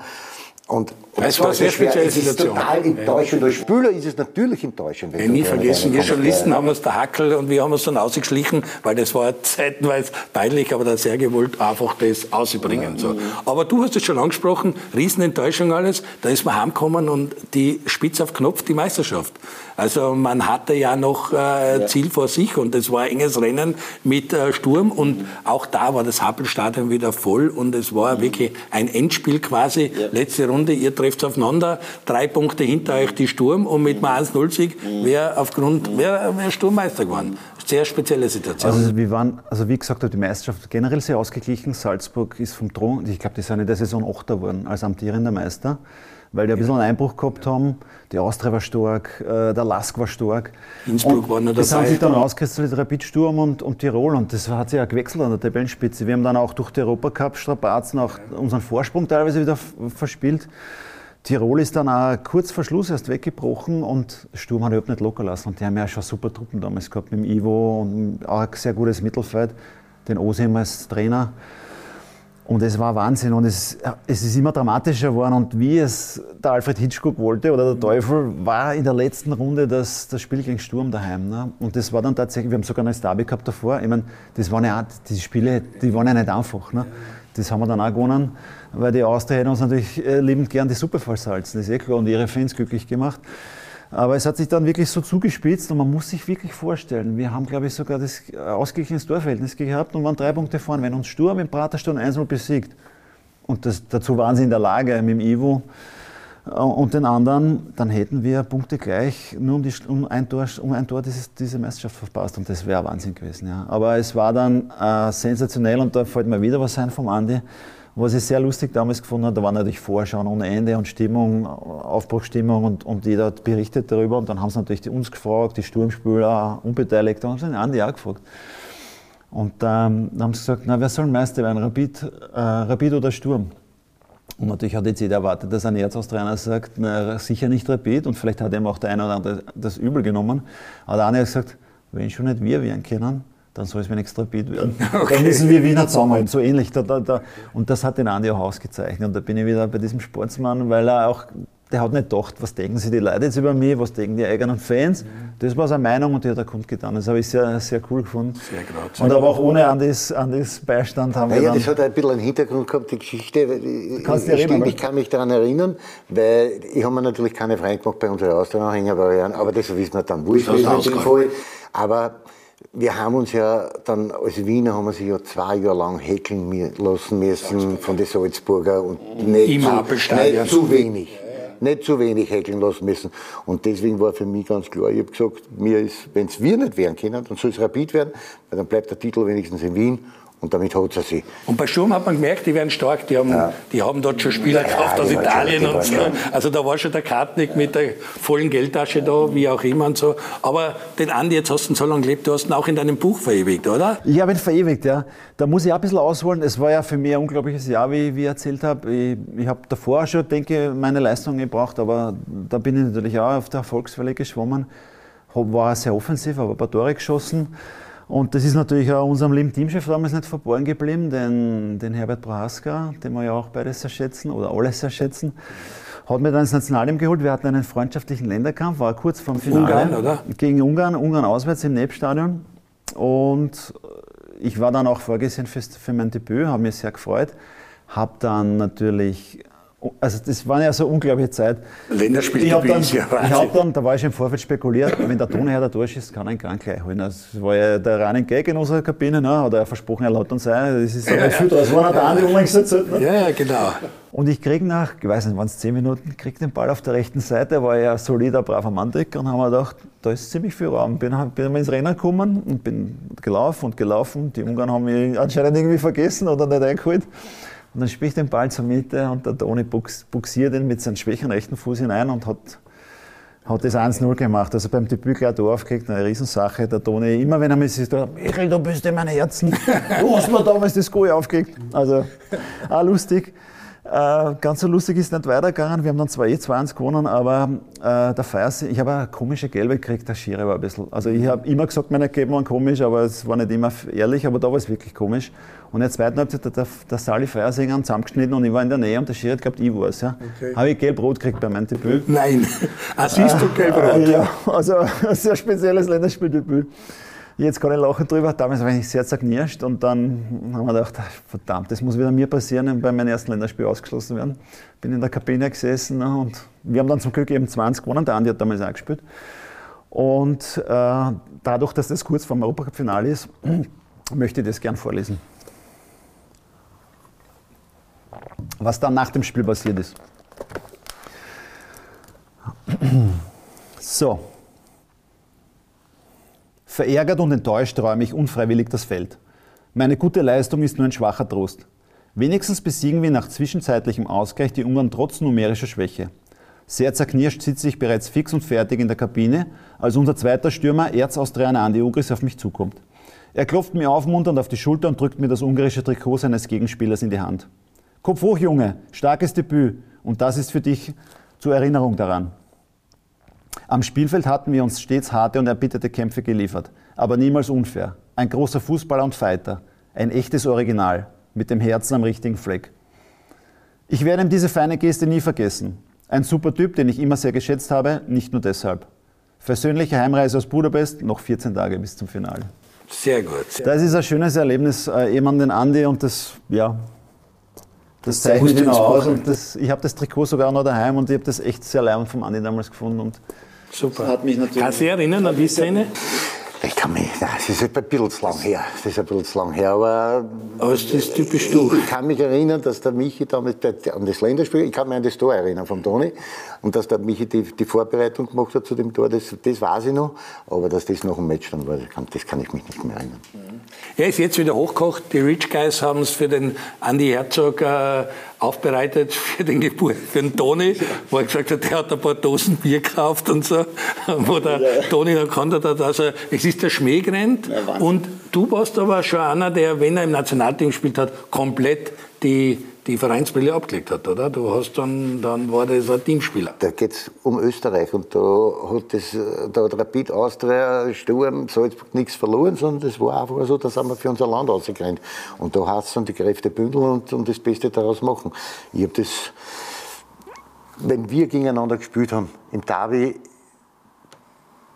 Und, es war eine sehr spezielle es ist Situation. total enttäuschend. Als Spieler ist es natürlich enttäuschend. Ich nie vergessen, wir Journalisten haben uns der Hackel und wir haben uns dann ausgeschlichen, weil das war zeitenweise peinlich, aber der Serge wollte einfach das ausbringen. So. Aber du hast es schon angesprochen, Riesenenttäuschung alles, da ist man heimgekommen und die Spitz auf Knopf, die Meisterschaft. Also man hatte ja noch äh, ja. Ziel vor sich und es war ein enges Rennen mit äh, Sturm und auch da war das Happelstadion wieder voll und es war mhm. wirklich ein Endspiel quasi, ja. letzte Runde, ihr trefft aufeinander, drei Punkte hinter euch die Sturm und mit einem 1-0-Sieg Mhm. wäre aufgrund, wäre wär Sturmmeister geworden. Sehr spezielle Situation. Also wir waren, also wie gesagt, die Meisterschaft generell sehr ausgeglichen. Salzburg ist vom Thron, ich glaube, die sind in der Saison Achter geworden als amtierender Meister weil die ein bisschen einen Einbruch gehabt haben. Die Austria war stark, äh, der Lask war stark. Innsbruck war noch dabei. Das haben sich dann auskristallisiert, Rapid Sturm und, und Tirol und das hat sich ja gewechselt an der Tabellenspitze. Wir haben dann auch durch die Europacup-Strapazen auch unseren Vorsprung teilweise wieder verspielt. Tirol ist dann auch kurz vor Schluss erst weggebrochen und Sturm hat überhaupt nicht locker lassen. Und die haben ja schon super Truppen damals gehabt mit dem Ivo und auch ein sehr gutes Mittelfeld, den Osim als Trainer. Und es war Wahnsinn und es, es ist immer dramatischer geworden. Und wie es der Alfred Hitchcock wollte oder der Teufel, war in der letzten Runde das, das Spiel gegen Sturm daheim. Ne? Und das war dann tatsächlich, wir haben sogar ein Derby gehabt davor. Ich meine, das waren ja, die Spiele, die waren ja nicht einfach. Ne? Das haben wir dann auch gewonnen, weil die Austria hätten uns natürlich äh, liebend gern die Suppe versalzen, das ist eh klar, und ihre Fans glücklich gemacht. Aber es hat sich dann wirklich so zugespitzt und man muss sich wirklich vorstellen, wir haben, glaube ich, sogar das ausgeglichenes Torverhältnis gehabt und waren drei Punkte vorn. Wenn uns Sturm im Praterstone 1-0 besiegt, und das, dazu waren sie in der Lage mit dem Ivo und den anderen, dann hätten wir Punkte gleich, nur um, die, um ein Tor, um ein Tor dieses, diese Meisterschaft verpasst und das wäre Wahnsinn gewesen. Ja. Aber es war dann äh, sensationell und da fällt mir wieder was ein vom Andi. Was ich sehr lustig damals gefunden habe, da war natürlich Vorschauen ohne Ende und Stimmung, Aufbruchstimmung und, und jeder hat berichtet darüber. Und dann haben sie natürlich die uns gefragt, die Sturmspieler, Unbeteiligte, haben sie den Andi auch gefragt. Und ähm, dann haben sie gesagt, na, wer soll Meister werden, Rapid, äh, Rapid oder Sturm? Und natürlich hat jetzt jeder erwartet, dass ein Erzaustrainer sagt, na, sicher nicht Rapid. Und vielleicht hat ihm auch der eine oder andere das übel genommen. Aber der eine hat gesagt, wenn schon nicht wir werden können, dann soll es mir extra Rapid werden. Okay. Dann müssen wir Wiener zusammenhalten, so ähnlich. Da, da, da. Und das hat den Andi auch ausgezeichnet. Und da bin ich wieder bei diesem Sportsmann, weil er auch, der hat nicht gedacht, was denken sich die Leute jetzt über mich, was denken die eigenen Fans. Das war seine Meinung und die hat er kundgetan. Das habe ich sehr, sehr cool gefunden. Sehr gratis. Und aber auch ohne Andis, Andis Beistand haben ja, wir ja, dann... das hat ein bisschen einen Hintergrund gehabt, die Geschichte. Kannst ich, erinnern, ich kann mich daran erinnern, weil ich habe mir natürlich keine Freunde gemacht bei unseren Austria-Anhänger, aber das wissen wir dann Fall. Aber wir haben uns ja dann, als Wiener haben wir sich ja zwei Jahre lang häkeln lassen müssen von den Salzburger und nicht, zu, nicht zu wenig. Nicht zu wenig häkeln lassen müssen. Und deswegen war für mich ganz klar, ich habe gesagt, mir ist, wenn es wir nicht werden können, dann soll es Rapid werden, weil dann bleibt der Titel wenigstens in Wien. Und damit hat es sich. Und bei Sturm hat man gemerkt, die werden stark. Die haben, ja. die haben dort schon Spieler ja, gekauft aus Italien und so. Also da war schon der Kartnick mit der vollen Geldtasche da, wie auch immer und so. Aber den Andi, jetzt hast du ihn so lange gelebt, du hast ihn auch in deinem Buch verewigt, oder? Ich habe ihn verewigt, ja. Da muss ich auch ein bisschen ausholen. Es war ja für mich ein unglaubliches Jahr, wie, wie ich erzählt habe. Ich, ich habe davor schon, denke ich, meine Leistung gebracht, aber da bin ich natürlich auch auf der Erfolgswelle geschwommen. War sehr offensiv, aber ein paar Tore geschossen. Und das ist natürlich auch unserem lieben Teamchef damals nicht verborgen geblieben, den, den Herbert Prohaska, den wir ja auch beide sehr schätzen oder alle sehr schätzen, hat mir dann ins Nationalteam geholt. Wir hatten einen freundschaftlichen Länderkampf, war kurz vorm Finale. Ungarn, oder? Gegen Ungarn, Ungarn auswärts im Nebstadion. Und ich war dann auch vorgesehen für, für mein Debüt, habe mich sehr gefreut. Habe dann natürlich also das war ja so eine unglaubliche Zeit. Länderspiel ich habe dann, ist ja ich hab dann, da war ich schon im Vorfeld spekuliert, wenn der Toni der Tor schießt, kann gar nicht gleich holen. Also das war ja der Running Gag in unserer Kabine, ne? hat er versprochen, er laut uns sein. Das ist aber viel draus war, der andere umgesetzt. Ne? Ja, ja, genau. Und ich krieg nach, ich weiß nicht, waren es zehn Minuten, krieg den Ball auf der rechten Seite, war ja ein solider, braver Manndecker und haben wir gedacht, da ist ziemlich viel Raum. Bin, bin ins Rennen gekommen und bin gelaufen und gelaufen. Die Ungarn haben mich anscheinend irgendwie vergessen oder nicht eingeholt. Und dann spiele ich den Ball zur Mitte und der Toni bux, buxiert ihn mit seinem schwächen rechten Fuß hinein und hat, hat das 1-0 gemacht. Also beim Debüt gleich Tor aufgekriegt, eine Riesensache. Der Toni, immer wenn er sieht, sagt, Michael, du bist in mein Herzen. Du hast mir damals das Goal aufgelegt. Also auch lustig. Äh, ganz so lustig ist nicht weitergegangen. Wir haben dann zwar eh 2-1 gewonnen, aber äh, der Feiers, ich habe eine komische Gelbe gekriegt, der Schiri war ein bisschen. Also ich habe immer gesagt, meine Ergebnisse waren komisch, aber es war nicht immer ehrlich, aber da war es wirklich komisch. Und in der zweiten Halbzeit hat der, der Sali Feiersinger zusammengeschnitten und ich war in der Nähe und der Schiri hat gehabt, ich war es. Ja. Okay. Habe ich gelb-rot gekriegt bei meinem Debüt. Nein, Assist und gelb-rot. Äh, ja, also ein sehr spezielles Länderspieldebüt. Jetzt kann ich lachen drüber. Damals war ich sehr zerknirscht und dann haben wir gedacht, ach, verdammt, das muss wieder mir passieren und bei meinem ersten Länderspiel ausgeschlossen werden. Bin in der Kabine gesessen ne, und wir haben dann zum Glück eben 20 gewonnen. Der Andi hat damals auch gespielt. Und äh, dadurch, dass das kurz vor dem Europacup-Finale ist, möchte ich das gern vorlesen. Was dann nach dem Spiel passiert ist. So. Verärgert und enttäuscht räume ich unfreiwillig das Feld. Meine gute Leistung ist nur ein schwacher Trost. Wenigstens besiegen wir nach zwischenzeitlichem Ausgleich die Ungarn trotz numerischer Schwäche. Sehr zerknirscht sitze ich bereits fix und fertig in der Kabine, als unser zweiter Stürmer, Erzaustrianer Andi Ugris, auf mich zukommt. Er klopft mir aufmunternd auf die Schulter und drückt mir das ungarische Trikot seines Gegenspielers in die Hand. Kopf hoch, Junge, starkes Debüt und das ist für dich zur Erinnerung daran. Am Spielfeld hatten wir uns stets harte und erbitterte Kämpfe geliefert, aber niemals unfair. Ein großer Fußballer und Fighter, ein echtes Original, mit dem Herzen am richtigen Fleck. Ich werde ihm diese feine Geste nie vergessen. Ein super Typ, den ich immer sehr geschätzt habe, nicht nur deshalb. Versöhnliche Heimreise aus Budapest, noch 14 Tage bis zum Finale. Sehr gut. Sehr Das ist ein schönes Erlebnis, äh, eben an den Andi und das, ja, das zeichnet ihn aus. Und das, ich habe das Trikot sogar noch daheim und ich habe das echt sehr leibend vom Andi damals gefunden. Und Super. hat mich natürlich Kannst du dich erinnern an die Szene? Ich kann mich, nein, ist ein bisschen zu lang her. Das ist ein bisschen zu lang her, aber Aber es ist typisch du. ich kann mich erinnern, dass der Michi damals an das Länderspiel, ich kann mich an das Tor erinnern vom Toni, und dass der Michi die, die Vorbereitung gemacht hat zu dem Tor, das, das weiß ich noch, aber dass das nach dem Match dann war, das kann, das kann ich mich nicht mehr erinnern. Er ist jetzt wieder hochgekocht. Die Rich Guys haben es für den Andy Herzog äh, aufbereitet, für den Geburt, für den Toni, wo er gesagt hat, der hat ein paar Dosen Bier gekauft und so. Wo der Toni dann konnte hat, also es ist der Schmäh gerannt. und du warst aber schon einer, der, wenn er im Nationalteam gespielt hat, komplett die, die Vereinsbrille abgelegt hat, oder? Du hast dann, dann war das ein Teamspieler. Da geht es um Österreich und da hat, das, da hat Rapid Austria, Sturm, Salzburg nichts verloren, sondern das war einfach so, da sind wir für unser Land rausgerannt. Und da heißt es dann die Kräfte bündeln und, und das Beste daraus machen. Ich habe das, wenn wir gegeneinander gespielt haben, im Derby,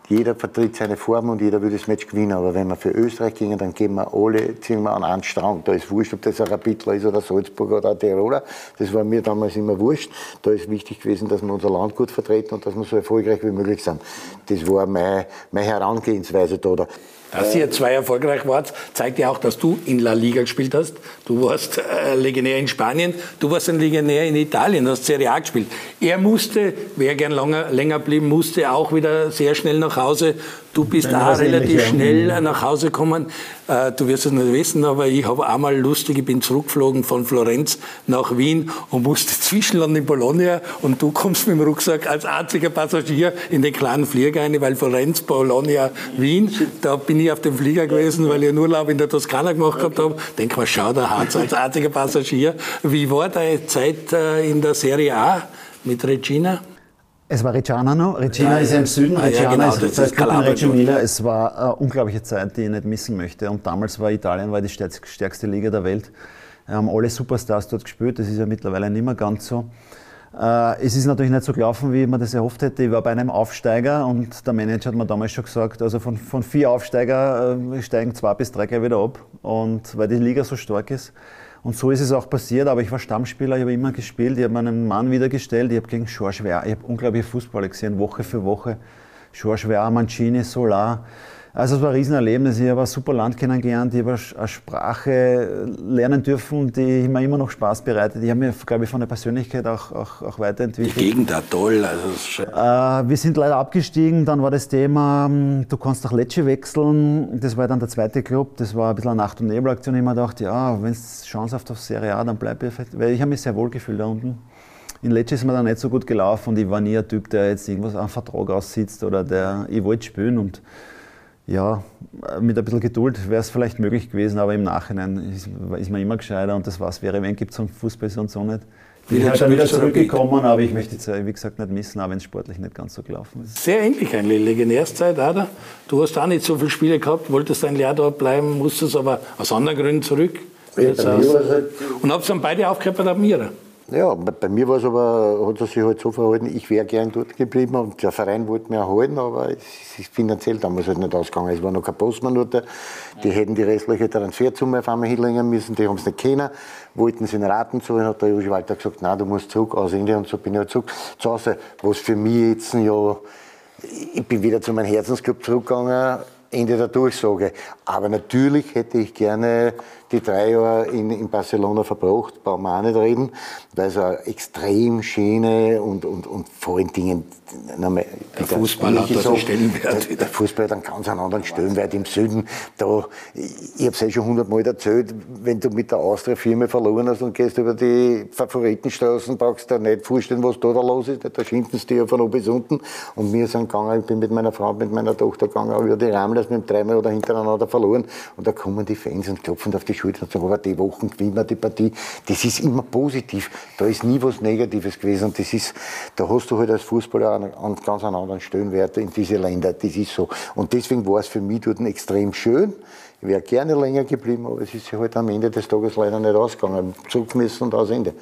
jeder vertritt seine Form und jeder will das Match gewinnen. Aber wenn wir für Österreich gingen, dann gehen wir alle, ziehen wir an einen Strang. Da ist wurscht, ob das ein Rapidler ist oder Salzburg oder ein Tiroler. Das war mir damals immer wurscht. Da ist wichtig gewesen, dass wir unser Land gut vertreten und dass wir so erfolgreich wie möglich sind. Das war meine, meine Herangehensweise da. Da. Dass ihr zwei erfolgreich wart, zeigt ja auch, dass du in La Liga gespielt hast. Du warst äh, Legionär in Spanien, du warst ein Legionär in Italien, hast Serie A gespielt. Er musste, wer gern länger, länger blieben, musste auch wieder sehr schnell nach Hause. Du bist auch relativ ja. schnell nach Hause gekommen. Äh, du wirst es nicht wissen, aber ich habe einmal lustig, ich bin zurückgeflogen von Florenz nach Wien und musste zwischenlanden in Bologna und du kommst mit dem Rucksack als einziger Passagier in den kleinen Flieger rein, weil Florenz, Bologna, Wien, da bin ich auf dem Flieger gewesen, weil ich einen Urlaub in der Toskana gemacht gehabt habe. Denk mal, schau, der Hans als einziger Passagier. Wie war deine Zeit äh, in der Serie A mit Regina? Es war Reggiana noch. Regina Ja, ist ja ja. im Süden. Ah, ja, Reggiana genau, ist das ist Kalabrien Reggio. Emilia. Es war eine unglaubliche Zeit, die ich nicht missen möchte. Und damals war Italien war die stärkste stärkste Liga der Welt. Wir haben alle Superstars dort gespielt. Das ist ja mittlerweile nicht mehr ganz so. Äh, es ist natürlich nicht so gelaufen, wie man das erhofft hätte. Ich war bei einem Aufsteiger und der Manager hat mir damals schon gesagt, also von, von vier Aufsteiger äh, steigen zwei bis drei gleich wieder ab. Und weil die Liga so stark ist. Und so ist es auch passiert, aber ich war Stammspieler, ich habe immer gespielt, ich habe meinen Mann wieder gestellt, ich habe gegen Weah, ich habe unglaubliche Fußballer gesehen, Woche für Woche. Weah, Mancini, Solar. Also es war ein Riesenerlebnis, ich habe ein super Land kennengelernt, ich habe eine Sprache lernen dürfen, die mir immer noch Spaß bereitet. Ich habe mich, glaube ich, von der Persönlichkeit auch, auch, auch Die weiterentwickelt. Gegend da toll. Also. Äh, wir sind leider abgestiegen. Dann war das Thema, ähm, du kannst nach Lecce wechseln. Das war dann der zweite Club. Das war ein bisschen eine Nacht- und Nebelaktion. Ich habe mir gedacht, ja, wenn es Chance auf auf Serie A, dann bleib ich. vielleicht- Weil ich habe mich sehr wohl gefühlt da unten. In Lecce ist mir dann nicht so gut gelaufen und ich war nie ein Typ, der jetzt irgendwas einen Vertrag aussitzt oder der, ich wollte spielen und ja, mit ein bisschen Geduld wäre es vielleicht möglich gewesen, aber im Nachhinein ist, ist man immer gescheiter und das was wäre, wenn gibt es Fußball sonst so nicht. Bin Wieder ich halt dann wieder zurück zur zurückgekommen, aber ich möchte jetzt, wie gesagt, nicht missen, auch wenn es sportlich nicht ganz so gelaufen ist. Sehr ähnlich eigentlich, Legionärszeit, oder? Du hast auch nicht so viele Spiele gehabt, wolltest ein Jahr dort bleiben, musstest aber aus anderen Gründen zurück. Es halt- und habt dann beide aufgehört bei der Admira. Ja, bei mir war es aber, hat er sich halt so verhalten, ich wäre gern dort geblieben und der Verein wollte mich erhalten, aber es ist finanziell damals halt nicht ausgegangen. Es war noch kein Postmann dort, die hätten die restliche Transfersumme auf einmal hinlegen müssen, die haben es nicht können, wollten sie in Raten zahlen, hat der Jogi Walter gesagt, nein, du musst zurück aus Indien und so bin ich halt zurück. Zu Hause, was für mich jetzt ja, ich bin wieder zu meinem Herzensclub zurückgegangen, Ende der Durchsage. Aber natürlich hätte ich gerne die drei Jahre in, in Barcelona verbracht, brauchen wir auch nicht reden, weil es eine extrem schöne und, und, und vor allen Dingen, nochmal, Der Fußball hat den Stellenwert. Der, der Fußball hat einen ganz anderen Stellenwert im Süden. Da, ich habe es eh schon hundertmal erzählt, wenn du mit der Austria-Firma verloren hast und gehst über die Favoritenstraßen, brauchst du dir nicht vorstellen, was da, da los ist. Da schimpfen sie dir ja von oben bis unten. Und wir sind gegangen, ich bin mit meiner Frau, mit meiner Tochter gegangen, über die Ramlers mit dem dreimal oder hintereinander verloren. Und da kommen die Fans und klopfen auf die Schulter und sagen, aber die Wochen gewinnen wir die Partie. Das ist immer positiv. Da ist nie was Negatives gewesen. Und das ist, da hast du halt als Fußballer einen, einen ganz anderen Stellenwert in diese Länder. Das ist so. Und deswegen war es für mich dort extrem schön. Wäre gerne länger geblieben, aber es ist sich halt am Ende des Tages leider nicht ausgegangen. Zurück müssen und aus Ende.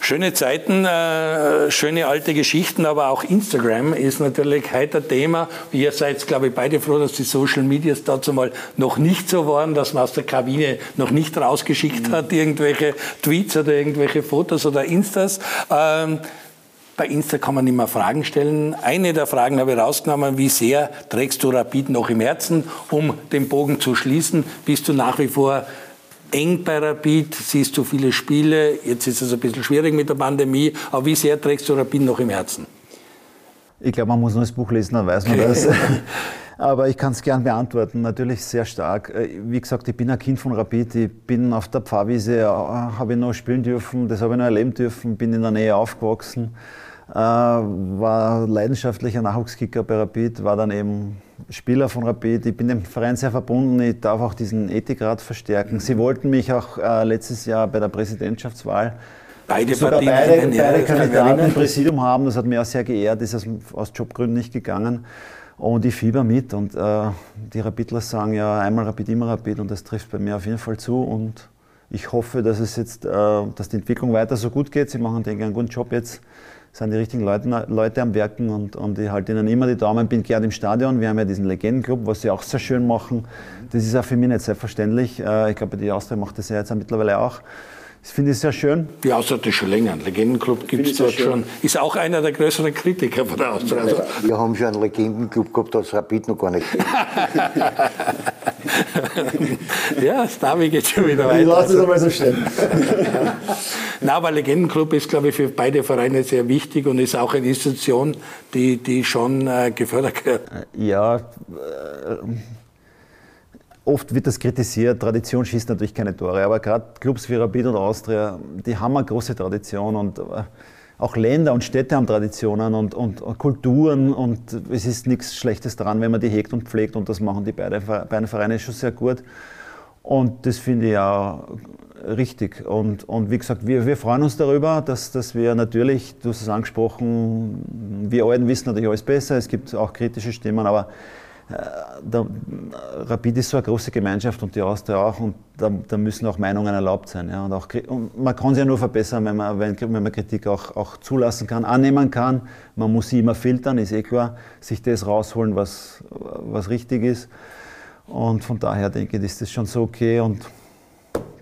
Schöne Zeiten, äh, schöne alte Geschichten, aber auch Instagram ist natürlich heute Thema. Ihr seid, glaube ich, beide froh, dass die Social Medias dazu mal noch nicht so waren, dass man aus der Kabine noch nicht rausgeschickt hat, irgendwelche Tweets oder irgendwelche Fotos oder Instas. Ähm, bei Insta kann man immer Fragen stellen. Eine der Fragen habe ich rausgenommen, wie sehr trägst du Rapid noch im Herzen, um den Bogen zu schließen? Bist du nach wie vor eng bei Rapid? Siehst du viele Spiele? Jetzt ist es ein bisschen schwierig mit der Pandemie, aber wie sehr trägst du Rapid noch im Herzen? Ich glaube, man muss nur das Buch lesen, dann weiß man das. Aber ich kann es gern beantworten, natürlich sehr stark. Äh, Wie gesagt, ich bin ein Kind von Rapid, ich bin auf der Pfarrwiese, äh, habe ich noch spielen dürfen, das habe ich noch erleben dürfen, bin in der Nähe aufgewachsen, war leidenschaftlicher Nachwuchskicker bei Rapid, war dann eben Spieler von Rapid. Ich bin dem Verein sehr verbunden, ich darf auch diesen Ethikrat verstärken. Sie wollten mich auch äh, letztes Jahr bei der Präsidentschaftswahl Beide sogar beide, beide Kandidaten im Präsidium haben. Das hat mich auch sehr geehrt, ist aus, aus Jobgründen nicht gegangen. Und ich fieber mit und äh, die Rapidler sagen ja einmal Rapid, immer Rapid und das trifft bei mir auf jeden Fall zu und ich hoffe, dass es jetzt, äh, dass die Entwicklung weiter so gut geht. Sie machen, denke ich, einen guten Job jetzt, sind die richtigen Leute, Leute am Werken und, und ich halte ihnen immer die Daumen, bin gern im Stadion. Wir haben ja diesen Legendenclub, was sie auch sehr schön machen. Das ist auch für mich nicht selbstverständlich. Äh, ich glaube, die Austria macht das ja jetzt mittlerweile auch. Das finde ich sehr schön. Die Austria hat das schon länger. Einen Legendenclub gibt es dort schon. Ist auch einer der größeren Kritiker von der Austria. Also, Wir haben schon einen Legendenclub gehabt, da hat Rapid noch gar nicht. ja, das Navi geht schon wieder weiter. Ich lasse es einmal so stehen. Na, aber Legendenclub ist, glaube ich, für beide Vereine sehr wichtig und ist auch eine Institution, die, die schon äh, gefördert wird. Ja, äh, oft wird das kritisiert. Tradition schießt natürlich keine Tore, aber gerade Clubs wie Rapid und Austria, die haben eine große Tradition und äh, auch Länder und Städte haben Traditionen und, und, und Kulturen und es ist nichts Schlechtes daran, wenn man die hegt und pflegt und das machen die beiden, beiden Vereine schon sehr gut. Und das finde ich auch richtig. Und, und wie gesagt, wir, wir freuen uns darüber, dass, dass wir natürlich, du hast es angesprochen, wir Alten wissen natürlich alles besser, es gibt auch kritische Stimmen, aber äh, der, Rapid ist so eine große Gemeinschaft und die Austria auch und da, da müssen auch Meinungen erlaubt sein. Ja. Und, auch, und man kann sich ja nur verbessern, wenn man, wenn, wenn man Kritik auch, auch zulassen kann, annehmen kann. Man muss sie immer filtern, ist eh klar, sich das rausholen, was, was richtig ist. Und von daher denke ich, ist das schon so okay und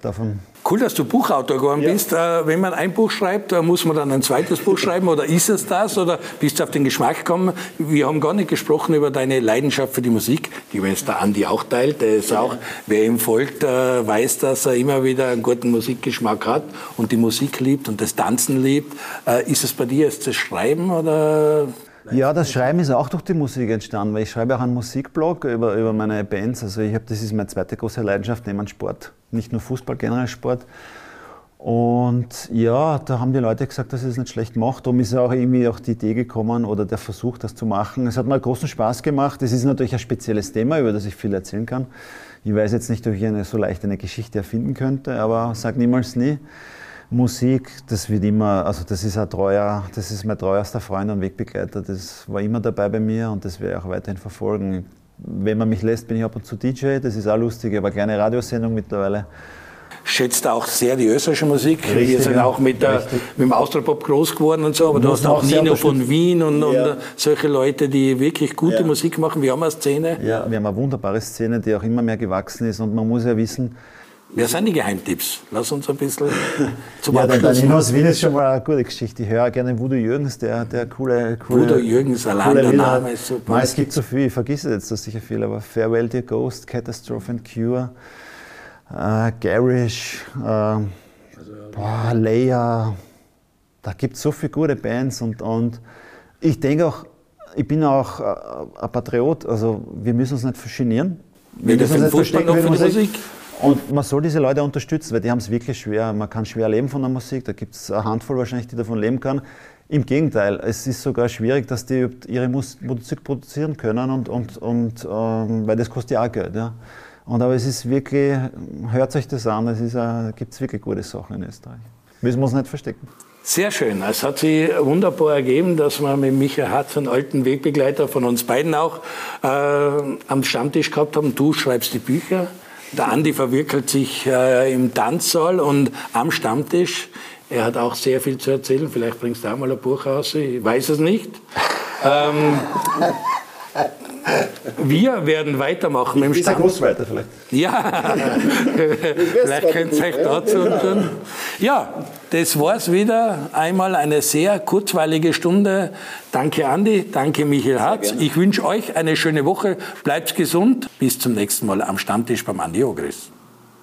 davon Cool, dass du Buchautor geworden ja. bist. Äh, wenn man ein Buch schreibt, muss man dann ein zweites Buch schreiben oder ist es das oder bist du auf den Geschmack gekommen? Wir haben gar nicht gesprochen über deine Leidenschaft für die Musik, die übrigens der Andi auch teilt. Der ist auch, wer ihm folgt, äh, weiß, dass er immer wieder einen guten Musikgeschmack hat und die Musik liebt und das Tanzen liebt. Äh, ist es bei dir jetzt das Schreiben oder ja, das Schreiben ist auch durch die Musik entstanden, weil ich schreibe auch einen Musikblog über, über meine Bands. Also ich habe, das ist meine zweite große Leidenschaft neben Sport, nicht nur Fußball, generell Sport. Und ja, da haben die Leute gesagt, dass ich es nicht schlecht mache. Darum ist auch irgendwie auch die Idee gekommen oder der Versuch, das zu machen. Es hat mir großen Spaß gemacht. Es ist natürlich ein spezielles Thema, über das ich viel erzählen kann. Ich weiß jetzt nicht, ob ich eine, so leicht eine Geschichte erfinden könnte, aber sag niemals nie. Musik, das wird immer, also das ist ein treuer, das ist mein treuerster Freund und Wegbegleiter. Das war immer dabei bei mir und das werde ich auch weiterhin verfolgen. Wenn man mich lässt, bin ich ab und zu DJ, das ist auch lustig, aber kleine Radiosendung mittlerweile. Schätzt auch sehr die österreichische Musik. Richtig, Wir sind auch mit, der, mit dem Austropop groß geworden und so, aber du hast auch Nino von Wien und, ja. und, solche Leute, die wirklich gute ja. Musik machen. Wir haben eine Szene. Ja, wir haben eine wunderbare Szene, die auch immer mehr gewachsen ist und man muss ja wissen, Wer sind die Geheimtipps? Lass uns ein bisschen zum ja, Abschluss. Ja, aus Wien ist schon mal eine gute Geschichte. Ich höre gerne Voodoo Jürgens, der, der coole, coole Voodoo Jürgens, allein der Name ist super. Nein, es gibt so viel, ich vergesse jetzt so sicher viel, aber Farewell Dear Ghost, Catastrophe and Cure, äh, Garish, äh, also, boah, Leia, da gibt es so viele gute Bands und, und ich denke auch, ich bin auch äh, ein Patriot, also wir müssen uns nicht genieren. Wir müssen uns nicht verstecken für die Musik. Und man soll diese Leute unterstützen, weil die haben es wirklich schwer. Man kann schwer leben von der Musik, da gibt es eine Handvoll wahrscheinlich, die davon leben kann. Im Gegenteil, es ist sogar schwierig, dass die ihre Musik produzieren können, und, und, und, ähm, weil das kostet ja auch Geld. Ja. Und aber es ist wirklich, hört euch das an, es gibt wirklich gute Sachen in Österreich. Müssen wir uns nicht verstecken. Sehr schön. Es hat sich wunderbar ergeben, dass wir mit Michael Hatz, einen alten Wegbegleiter von uns beiden auch, äh, am Stammtisch gehabt haben. Du schreibst die Bücher, der Andi verwirkelt sich äh, im Tanzsaal und am Stammtisch. Er hat auch sehr viel zu erzählen. Vielleicht bringst du auch mal ein Buch raus. Ich weiß es nicht. Ähm, wir werden weitermachen mit dem Stamm. Ghostwriter vielleicht. Ja, vielleicht könnt ihr euch dazu tun. Ja, das war's wieder. Einmal eine sehr kurzweilige Stunde. Danke Andi, danke Michael Hartz. Ich wünsche euch eine schöne Woche. Bleibt gesund. Bis zum nächsten Mal am Stammtisch beim Andi Ogris.